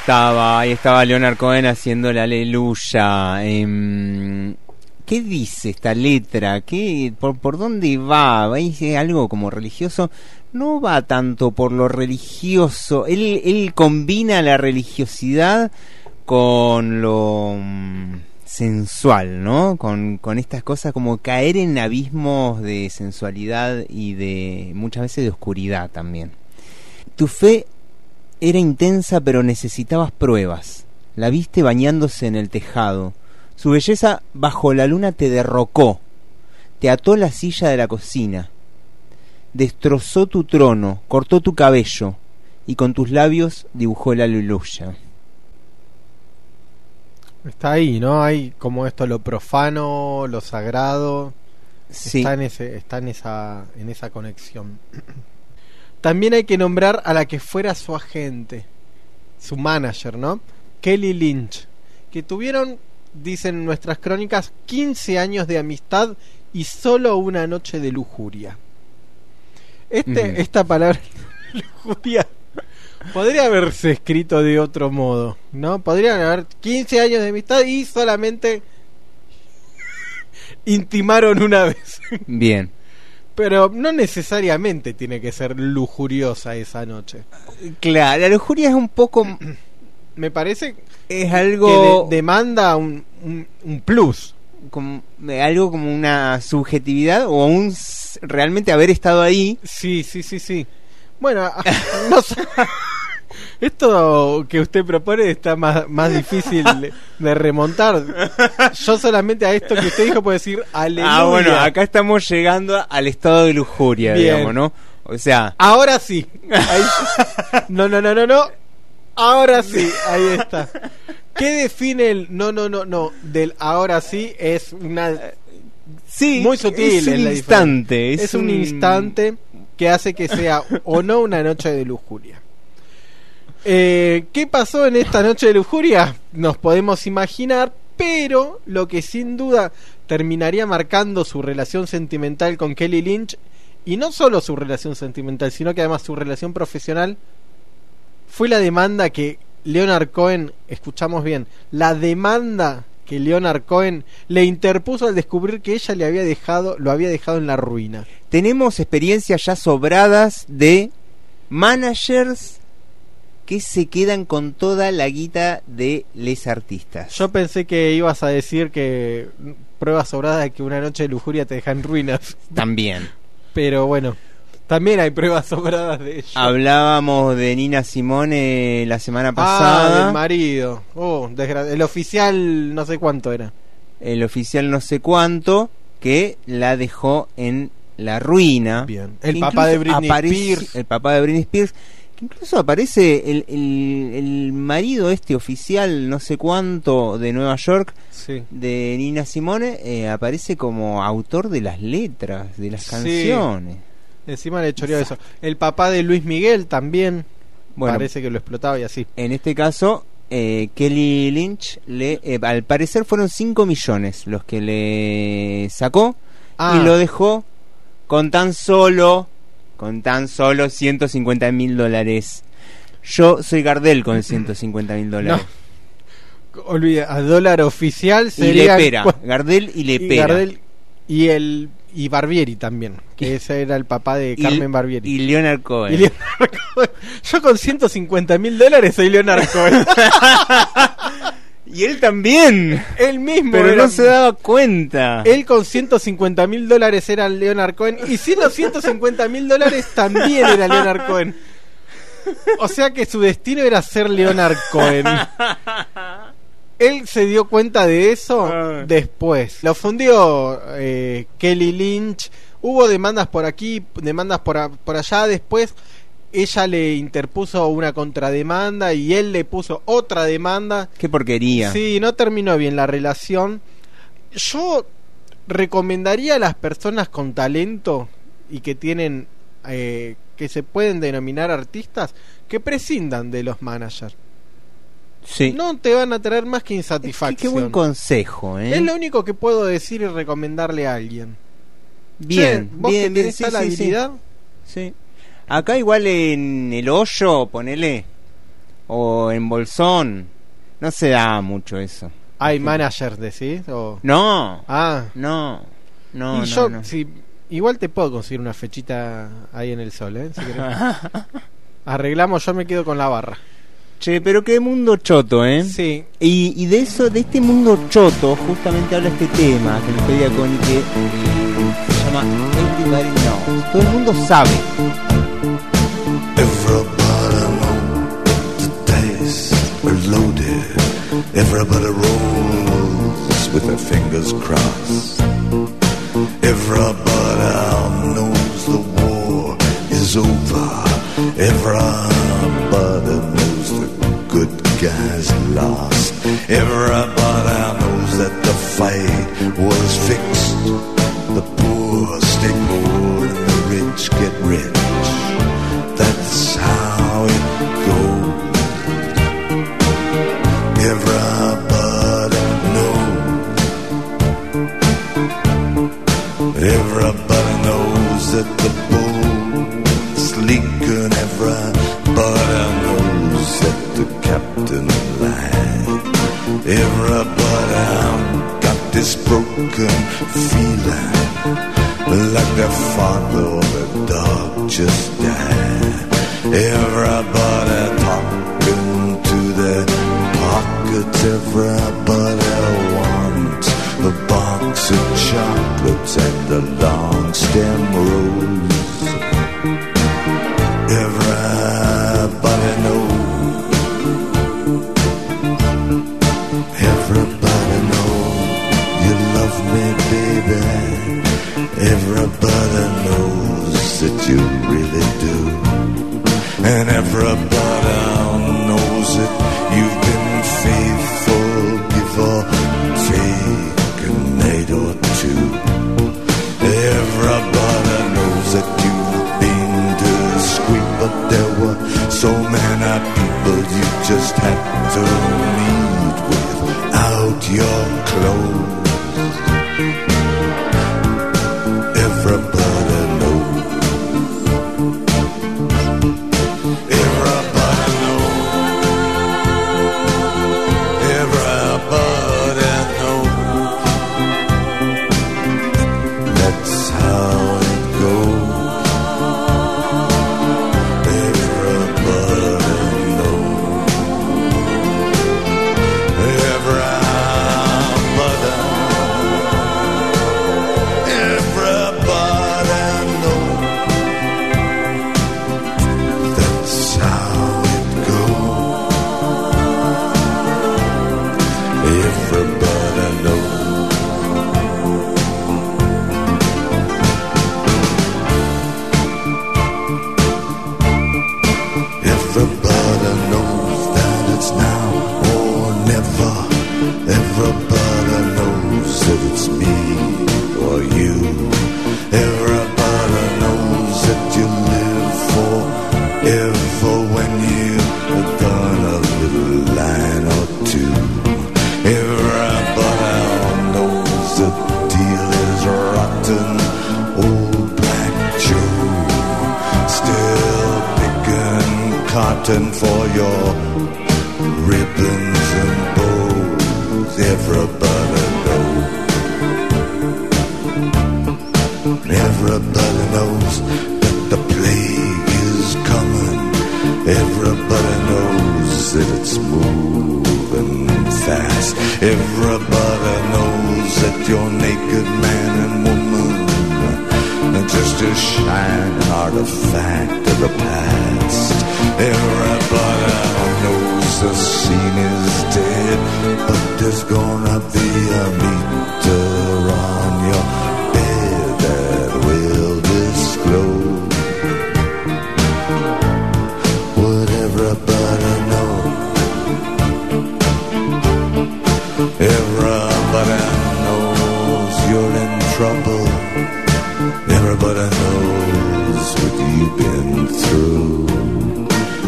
estaba, ahí estaba Leonard Cohen haciendo la aleluya. Em, ¿Qué dice esta letra? ¿Qué, por, ¿Por dónde va? ¿Dice algo como religioso? No va tanto por lo religioso. Él, él combina la religiosidad con lo mm, sensual, ¿no? Con, con estas cosas como caer en abismos de sensualidad y de muchas veces de oscuridad también. Tu fe era intensa pero necesitabas pruebas. La viste bañándose en el tejado. Su belleza bajo la luna te derrocó. Te ató la silla de la cocina. Destrozó tu trono, cortó tu cabello y con tus labios dibujó la aleluya. Está ahí, ¿no? Hay como esto lo profano, lo sagrado. Sí. Está en ese, está en esa, en esa conexión. También hay que nombrar a la que fuera su agente, su manager, ¿no? Kelly Lynch, que tuvieron, dicen nuestras crónicas, 15 años de amistad y solo una noche de lujuria. Este. Esta palabra, [laughs] lujuria, podría haberse escrito de otro modo, ¿no? Podrían haber 15 años de amistad y solamente [laughs] intimaron una vez. Bien. Pero no necesariamente tiene que ser lujuriosa esa noche. Claro, la lujuria es un poco... Me parece Es que algo... de- demanda un, un, un plus. como, algo como una subjetividad o un realmente haber estado ahí. Sí, sí, sí, sí. Bueno, [laughs] no sé. Esto que usted propone está más, más difícil de, de remontar. Yo solamente a esto que usted dijo puedo decir aleluya. Ah, bueno, acá estamos llegando al estado de lujuria, Bien. digamos, ¿no? O sea, Ahora sí. Ahí- [laughs] No, no, no, no, no. Ahora sí, ahí está. ¿Qué define el no, no, no, no del ahora sí? Es una sí, muy sutil. es un instante, es Es, un un- instante que hace que sea o no una noche de lujuria. Eh, ¿Qué pasó en esta noche de lujuria? Nos podemos imaginar, pero lo que sin duda terminaría marcando su relación sentimental con Kelly Lynch, y no solo su relación sentimental, sino que además su relación profesional, fue la demanda que Leonard Cohen, escuchamos bien, la demanda que Leonard Cohen le interpuso al descubrir que ella le había dejado, lo había dejado en la ruina. tenemos experiencias ya sobradas de managers que se quedan con toda la guita de les artistas. Yo pensé que ibas a decir que pruebas sobradas de que una noche de lujuria te deja en ruinas. También. Pero bueno, también hay pruebas sobradas de ello. Hablábamos de Nina Simone la semana Ah, pasada. del marido. Oh, el oficial no sé cuánto era. el oficial no sé cuánto que la dejó en la ruina. Bien. El papá de Britney Spears. El papá de Britney Spears Incluso aparece el, el, el marido este oficial, no sé cuánto, de Nueva York, Sí. de Nina Simone, eh, aparece como autor de las letras, de las Sí. canciones. Encima le choreó eso. El papá de Luis Miguel también. Bueno. Parece que lo explotaba y así. En este caso, eh, Kelly Lynch, le, eh, al parecer fueron 5 millones los que le sacó Ah. y lo dejó con tan solo, con tan solo 150 mil dólares. Yo soy Gardel con 150 mil dólares. Olvida, a dólar oficial Y sería. Lepera, Gardel y Lepera. Gardel y el y Barbieri también, que ese era el papá de Y- Carmen Barbieri. Y Leonard Cohen. Y Leonard Cohen. [laughs] Yo con 150 mil dólares soy Leonard Cohen. [laughs] Y él también. Él mismo. Pero era- no se daba cuenta. Él con 150 mil dólares era Leonard Cohen. Y sin los 150 mil dólares también era Leonard Cohen. O sea que su destino era ser Leonard Cohen. Él se dio cuenta de eso después. Lo fundió eh, Kelly Lynch. Hubo demandas por aquí, demandas por, por allá. Después ella le interpuso una contrademanda y él le puso otra demanda. Qué porquería. Sí, no terminó bien la relación. Yo recomendaría a las personas con talento y que tienen eh, que se pueden denominar artistas que prescindan de los managers. Sí. No te van a traer más que insatisfacción. qué buen consejo, ¿eh? Es lo único que puedo decir y recomendarle a alguien. Bien, Che, vos bien, que bien, tenés sí, tal sí, sí. habilidad, Sí. Acá igual en el hoyo, ponele, o en Bolsón, no se da mucho eso. hay managers, decís. O... No, Ah, no, no, y no, yo, no. si- igual te puedo conseguir una fechita ahí en el sol, ¿eh? Si. [laughs] Arreglamos, yo me quedo con la barra. Che, pero qué mundo choto, ¿eh? Sí. Y, y de eso, de este mundo choto, justamente habla este tema que nos pedía Connie que se llama Everybody Knows. Todo el mundo sabe. Everybody knows the dice are loaded. Everybody rolls with their fingers crossed. Everybody knows the war is over. Everybody knows the good guys lost. Everybody knows that the fight was fixed. Everybody knows what you've been through.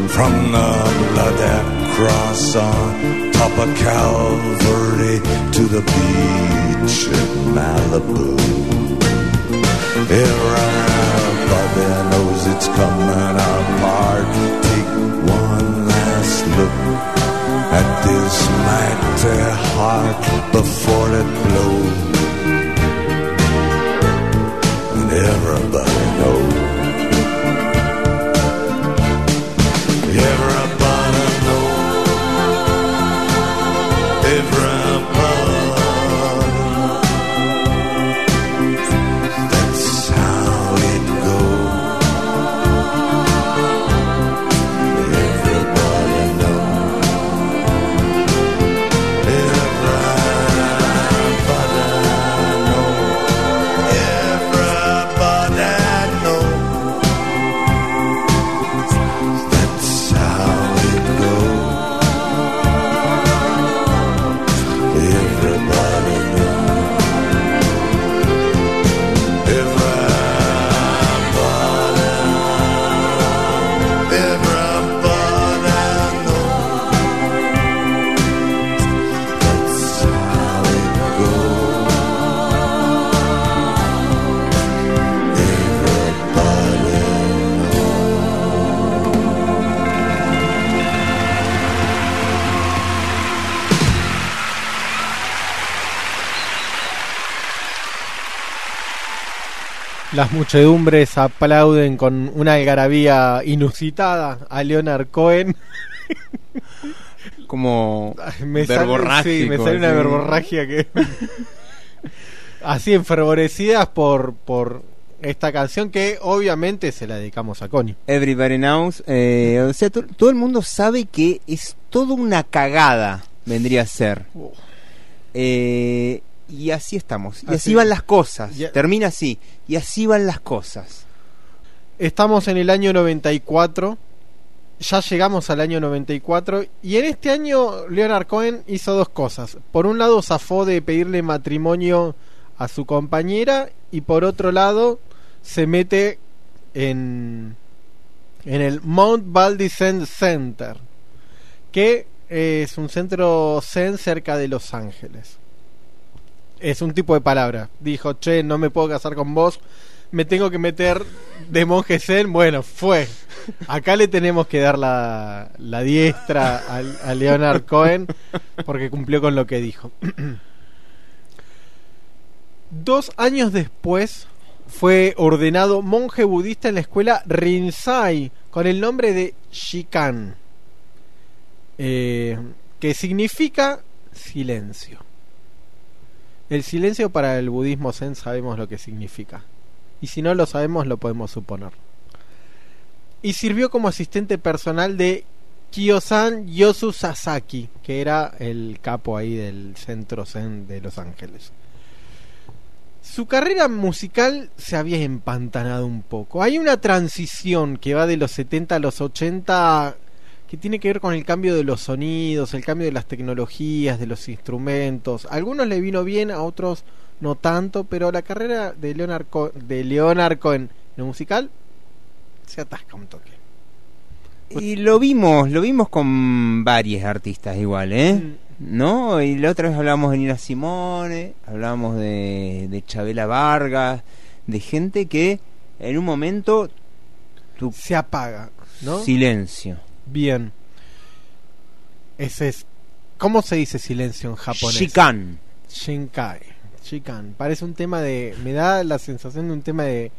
From the bloody cross on top of Calvary to the beach at Malibu. Everybody knows it's coming apart. Take one last look at this mighty heart before it blows. And everybody knows. Las muchedumbres aplauden con una algarabía inusitada a Leonard Cohen. Como [laughs] me sale, sí, me sale una verborragia que [laughs] así enfervorecidas por por esta canción que obviamente se la dedicamos a Connie. Everybody knows. eh, o sea, to- todo el mundo sabe que es toda una cagada, vendría a ser. Eh, y así estamos. Y así, Así- van las cosas. Ya- Termina así. Y así van las cosas. Estamos en el año 94. Ya llegamos al año 94 y en este año Leonard Cohen hizo dos cosas. Por un lado zafó de pedirle matrimonio a su compañera y por otro lado se mete en en el Mount Baldy Zen Center, que es un centro zen cerca de Los Ángeles. Es un tipo de palabra. Dijo, che, no me puedo casar con vos, me tengo que meter de monje zen. Bueno, fue. Acá le tenemos que dar la, la diestra al- a, Leonard Cohen porque cumplió con lo que dijo. [clears throat] Dos años después fue ordenado monje budista en la escuela Rinzai con el nombre de Shikan, eh, que significa silencio. El silencio para el budismo zen sabemos lo que significa. Y si no lo sabemos, lo podemos suponer. Y sirvió como asistente personal de Kiyosan Yosu Sasaki, que era el capo ahí del centro zen de Los Ángeles. Su carrera musical se había empantanado un poco. Hay una transición que va de los 70 a los 80 que tiene que ver con el cambio de los sonidos, el cambio de las tecnologías, de los instrumentos. A algunos le vino bien, a otros no tanto, pero la carrera de Leonard, Co- de Leonard Cohen en lo musical se atasca un toque. Y lo vimos, lo vimos con varios artistas igual, ¿eh? Mm. ¿No? Y la otra vez hablamos de Nina Simone, hablamos de, de Chabela Vargas, de gente que en un momento tu Se apaga, ¿no? silencio. Bien. Ese es. ¿Cómo se dice silencio en japonés? Shikan. Shinkai. Shikan. Parece un tema de. Me da la sensación de un tema de,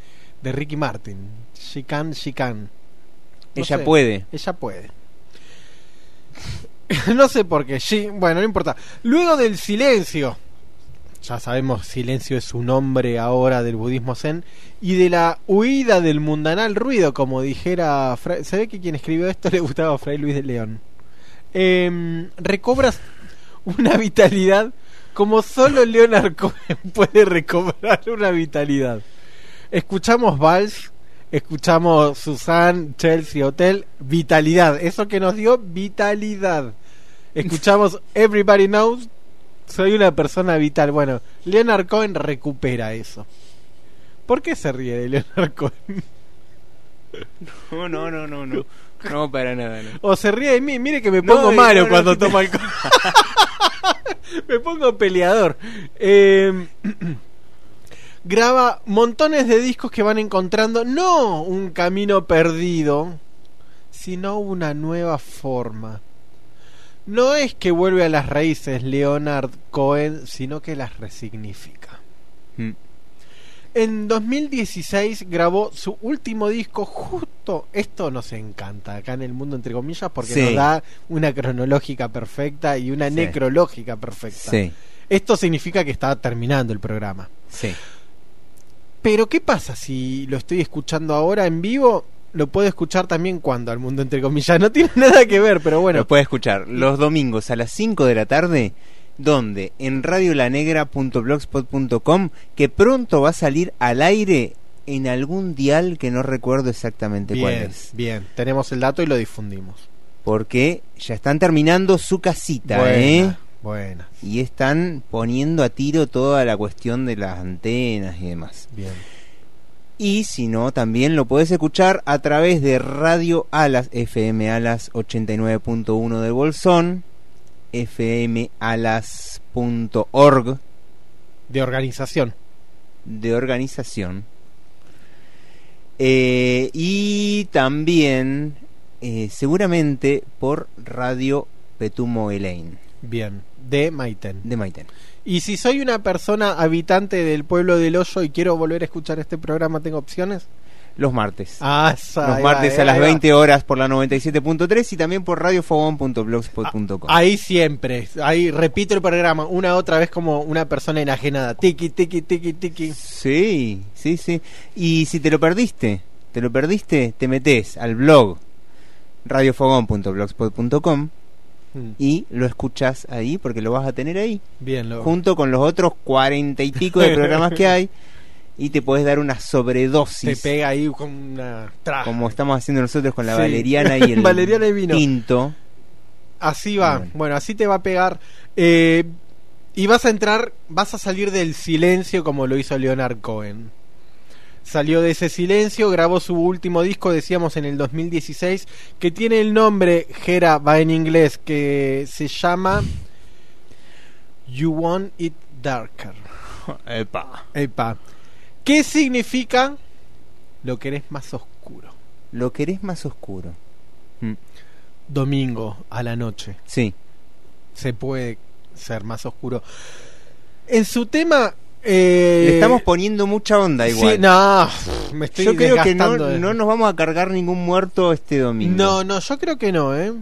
de Ricky Martin. Shikan, Shikan. No Ella sé. puede. Ella puede. [laughs] no sé por qué. Bueno, no importa. Luego del silencio. Ya sabemos, silencio es un nombre ahora del budismo zen. Y de la huida del mundanal ruido, como dijera. Se ve que quien escribió esto le gustaba a Fray Luis de León. Em, recobras una vitalidad como solo Leonard Cohen [laughs] puede recobrar una vitalidad. Escuchamos Vals, escuchamos Susan, Chelsea Hotel, vitalidad, eso que nos dio vitalidad. Escuchamos Everybody Knows, soy una persona vital. Bueno, Leonard Cohen recupera eso. ¿Por qué se ríe de Leonard Cohen? No, no, no, no, no. No, para nada, no. O se ríe de mí, mire que me No, pongo eh, malo no, cuando toma alcohol. [laughs] me pongo peleador. Eh, [clears throat] graba montones de discos que van encontrando, no un camino perdido, sino una nueva forma. No es que vuelve a las raíces Leonard Cohen, sino que las resignifica. Mm. En 2016 grabó su último disco justo, esto nos encanta acá en el mundo entre comillas porque Sí. nos da una cronológica perfecta y una Sí. necrológica perfecta. Sí, Esto significa que está terminando el programa. sí. Pero ¿qué pasa si lo estoy escuchando ahora en vivo? Lo puedo escuchar también cuando al mundo entre comillas. No tiene [laughs] nada que ver, pero bueno. Lo puede escuchar los domingos a las 5 de la tarde. donde En radiolanegra.blogspot.com, que pronto va a salir al aire en algún dial que no recuerdo exactamente cuál es. bien. Tenemos el dato y lo difundimos. Porque ya están terminando su casita, Buena, ¿eh? buena. Y están poniendo a tiro toda la cuestión de las antenas y demás. Bien. Y si no, también lo puedes escuchar a través de Radio Alas, FM Alas 89.1 de Bolsón, fmalas.org De organización. de organización. Eh, y también, eh, seguramente, por Radio Petumo Elaine, Bien. De Maiten. de Maiten. Y si soy una persona habitante del pueblo del Hoyo y quiero volver a escuchar este programa, ¿tengo opciones? Los martes. Ah, esa, Los martes va, a las ahí va. 20 horas por la 97.3 y también por radiofogón.blogspot.com. Ahí siempre. Ahí repito el programa una otra vez como una persona enajenada. Tiki, tiki, tiki, tiki. Sí, sí, sí. Y si te lo perdiste, te lo perdiste, te metes al blog radiofogón.blogspot.com Mm, y lo escuchas ahí porque lo vas a tener ahí, Bien, lo. junto con los otros cuarenta y pico de programas que hay y te puedes dar una Te sobredosis, pega ahí con una. tra. como estamos haciendo nosotros con la Sí. valeriana y [laughs] el Valeriana y vino. tinto. Así va. Bueno. Bueno, así te va a pegar. Eh, y vas a entrar, vas a salir del silencio como lo hizo Leonard Cohen. Salió de ese silencio, grabó su último disco, decíamos en el 2016, que tiene el nombre, Jera va en inglés, que se llama You Want It Darker. [laughs] Epa. Epa. ¿Qué significa? Lo querés más oscuro. Lo querés más oscuro. Mm, Domingo a la noche. Sí. se puede ser más oscuro. En su tema. Eh, Le estamos poniendo mucha onda sí, igual. no, me estoy Yo creo que no, de- no nos vamos a cargar ningún muerto este domingo. No, no, yo creo que no, ¿eh?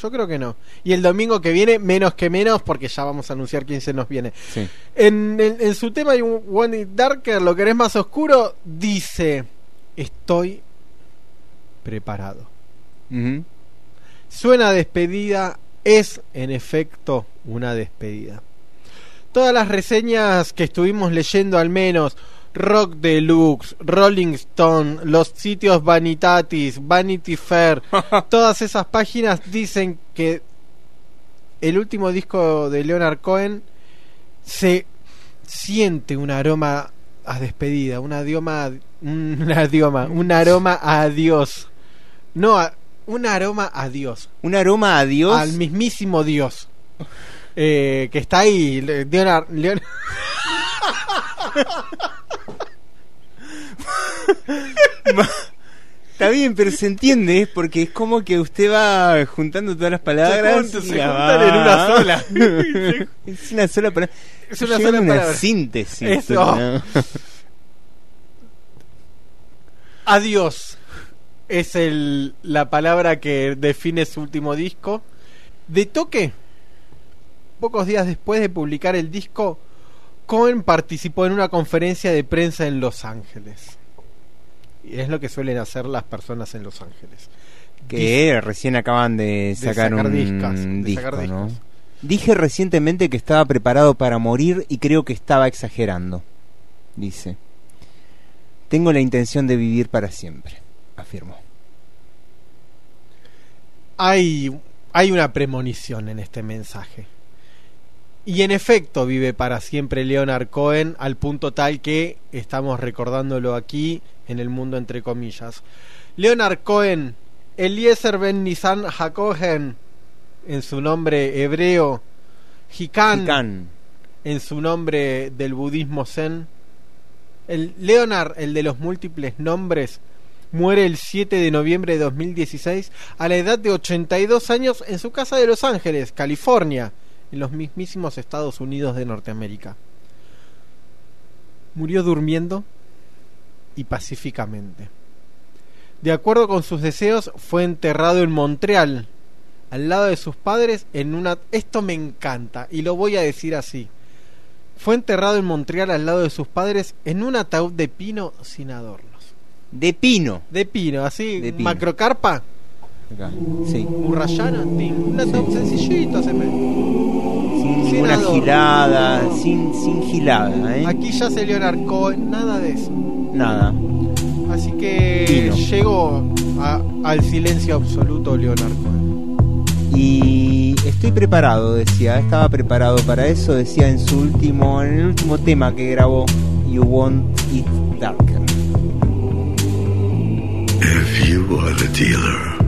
Yo creo que no. Y el domingo que viene, menos que menos, porque ya vamos a anunciar quién se nos viene. Sí. En, en- en su tema, Want It Darker, lo querés más oscuro, dice: Estoy preparado. Ujú. Suena despedida, es en efecto una despedida. Todas las reseñas que estuvimos leyendo al menos, Rock Deluxe, Rolling Stone, los sitios Vanitatis, Vanity Fair, [laughs] todas esas páginas dicen que el último disco de Leonard Cohen se siente un aroma a despedida, un aroma, un idioma, un aroma a adiós. No a, Un aroma a Dios. Un aroma a Dios. Al mismísimo Dios. Eh, que está ahí. Le- Leonard. Leon- [laughs] Está bien, pero se entiende, ¿eh? porque es como que usted va juntando todas las palabras. juntan- y se juntan en una sola. [laughs] es una sola palabra. Es una sola una palabra. síntesis. Eso. ¿no? [laughs] Adiós. Es el, la palabra que define su último disco. De toque, pocos días después de publicar el disco, Cohen participó en una conferencia de prensa en Los Ángeles. Y es lo que suelen hacer las personas en Los Ángeles. Que recién acaban de sacar, sacar un discas, de disco, discos. Dije recientemente que estaba preparado para morir y creo que estaba exagerando. Dice. Tengo la intención de vivir para siempre, afirmó. hay, hay una premonición en este mensaje. Y en efecto vive para siempre Leonard Cohen al punto tal que estamos recordándolo aquí en el mundo entre comillas. Leonard Cohen, Eliezer Ben Nisan Hakohen en su nombre hebreo, Hikan, Hikan. en su nombre del budismo zen. El Leonard, el de los múltiples nombres, muere el 7 de noviembre de 2016 a la edad de 82 años en su casa de Los Ángeles, California, en los mismísimos Estados Unidos de Norteamérica. Murió durmiendo y pacíficamente. De acuerdo con sus deseos, fue enterrado en Montreal, al lado de sus padres, en una... Esto me encanta y lo voy a decir así. Fue enterrado en Montreal al lado de sus padres en un ataúd de pino sin adornos. De pino. De pino, así, De pino. macrocarpa, Acá. Sí. burrayana, tin, un ataúd sencillito se me. Sin Sin una adorno. gilada, sin, sin gilada, ¿eh? Aquí ya se Leonard Cohen, nada de eso. Nada. Así que llegó a- al silencio absoluto Leonard Cohen. Y estoy preparado, decía, estaba preparado para eso, decía en su último, en el último tema que grabó, You Want It Darker. If you are the dealer,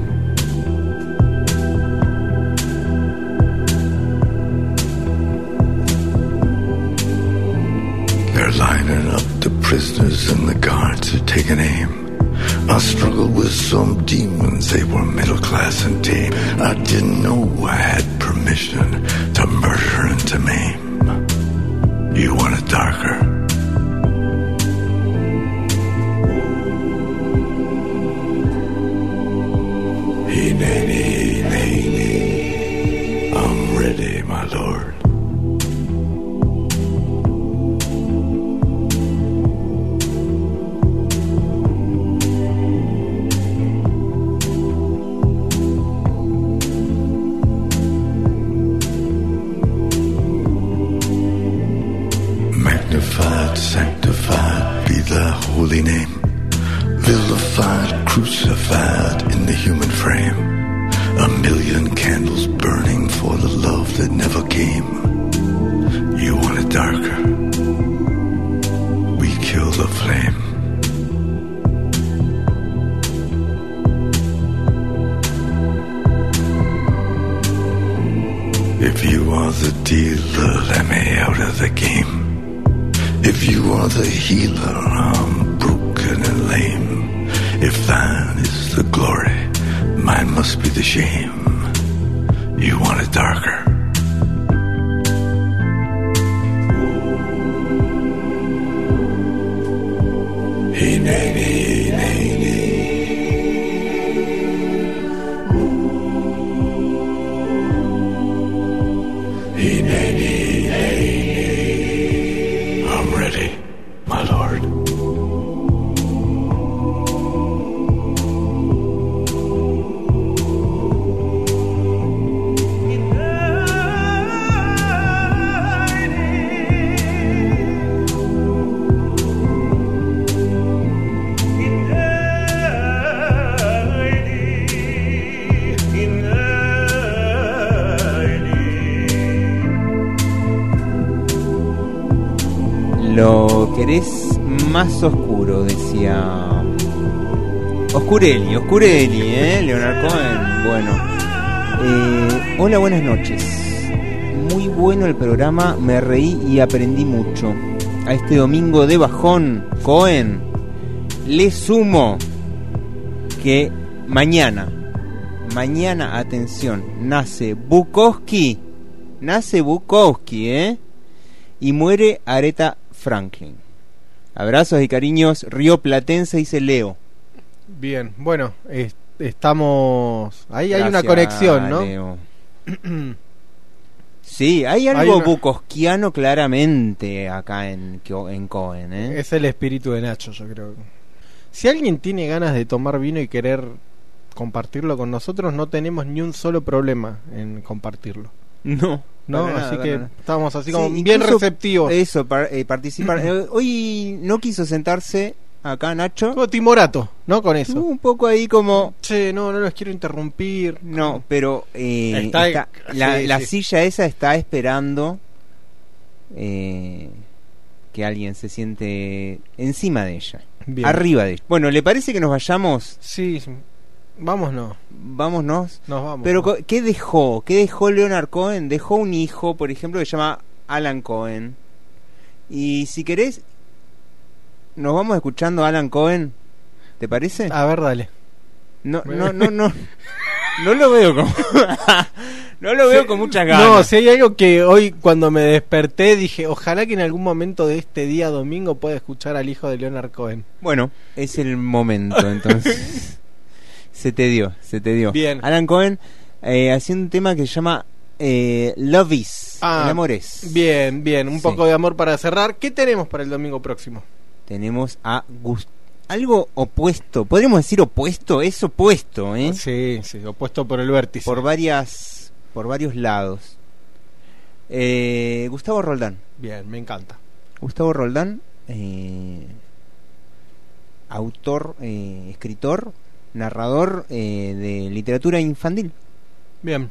Prisoners and the guards are taking aim. I struggled with some demons, they were middle class and tame. I didn't know I had permission to murder and to maim. You want it darker? I'm ready, my lord. Más oscuro, decía. Oscureli, Oscureli, ¿eh? Leonard Cohen. Bueno. Eh, hola, buenas noches. Muy bueno el programa, me reí y aprendí mucho. A este domingo de bajón, Cohen, le sumo que mañana, mañana, atención, nace Bukowski. Nace Bukowski, ¿eh? Y muere Aretha Franklin. Abrazos y cariños, Río Platense, dice Leo. Bien, bueno, es- estamos. Ahí hay una conexión, ¿no? Leo. [clears throat] Sí, hay algo Hay una- bukowskiano claramente acá en, en Cohen, ¿eh? Es el espíritu de Nacho, yo creo. Si alguien tiene ganas de tomar vino y querer compartirlo con nosotros, no tenemos ni un solo problema en compartirlo. No, No, nada, así que estamos así Sí, como bien receptivos. Eso, par- eh, participar. [clears throat] Eh, hoy no quiso sentarse acá Nacho. Como timorato, ¿no? Con eso. Un poco ahí como... Che, no, no los quiero interrumpir. No, pero eh, Está- está- la, sí, la sí. silla esa está esperando eh, que alguien se siente encima de ella, Bien. arriba de ella. Bueno, ¿le parece que nos vayamos? Sí, sí. Vámonos. Vámonos. Nos vamos. Pero ¿qué dejó? ¿Qué dejó Leonard Cohen? Dejó un hijo, por ejemplo, que se llama Alan Cohen. Y si querés, nos vamos escuchando a Alan Cohen. ¿Te parece? A ver, dale. No, no, no, no. No lo veo como. [laughs] no lo veo con muchas ganas. No, si hay algo que hoy cuando me desperté dije, ojalá que en algún momento de este día domingo pueda escuchar al hijo de Leonard Cohen. Bueno, es el momento, entonces. [laughs] se te dio, se te dio. Bien. Alan Cohen eh, haciendo un tema que se llama eh, Love Is. Ah, el amor es. Bien, bien, un Sí. poco de amor para cerrar. ¿Qué tenemos para el domingo próximo? Tenemos a Gust algo opuesto. Podríamos decir opuesto, es opuesto, ¿eh? Sí, sí, opuesto por el vértice. Por varias, por varios lados. Eh, Gustavo Roldán. Bien, me encanta. Gustavo Roldán, eh, autor, eh, escritor, narrador eh, de literatura infantil. Bien,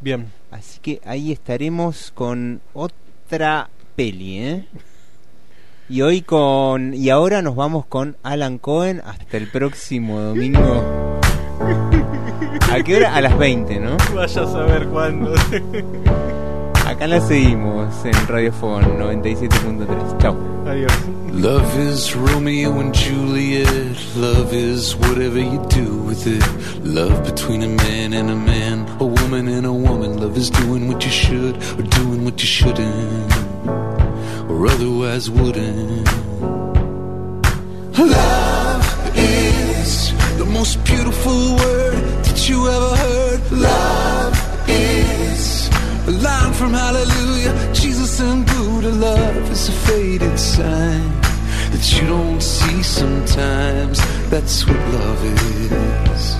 bien. Así que ahí estaremos con otra peli, ¿eh? [laughs] Y hoy con. Y ahora nos vamos con Alan Cohen hasta el próximo domingo. [laughs] ¿A qué hora? A las 20, ¿no? Vaya a saber cuándo. [laughs] Acá la seguimos en Radio Phone 97.3. Chao. Adiós. Love is Romeo and Juliet. Love is whatever you do with it. Love between a man and a man, a woman and a woman. Love is doing what you should or doing what you shouldn't, or otherwise wouldn't. Love is the most beautiful word that you ever heard. Love is a line from Hallelujah. Jesus and Buddha. Love is a faded sign that you don't see sometimes. That's what love is.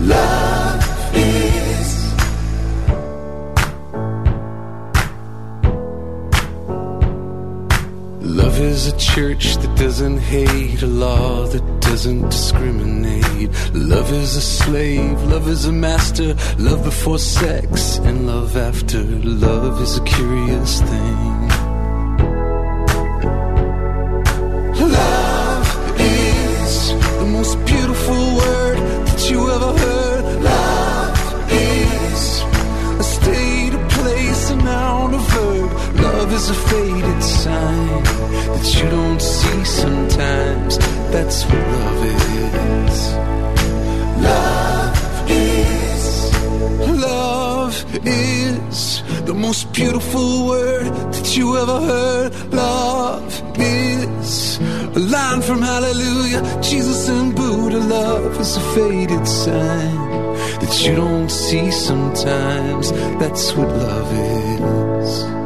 Love is. Love is a church that doesn't hate, a law that doesn't discriminate. Love is a slave, love is a master, love before sex and love after. Love is a curious thing. Love is the most beautiful word that you ever heard. Love is a faded sign that you don't see sometimes. That's what love is. Love is. Love is the most beautiful word that you ever heard. Love is a line from Hallelujah. Jesus and Buddha. Love is a faded sign that you don't see sometimes. That's what love is.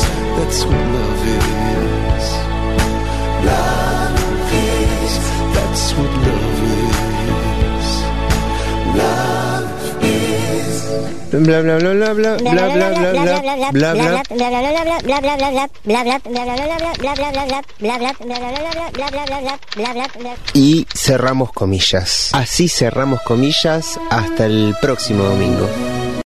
That's what love is. Love is. That's what love is. Love is. Bla bla bla bla bla bla bla bla bla bla bla y cerramos comillas. Así cerramos comillas hasta el próximo domingo.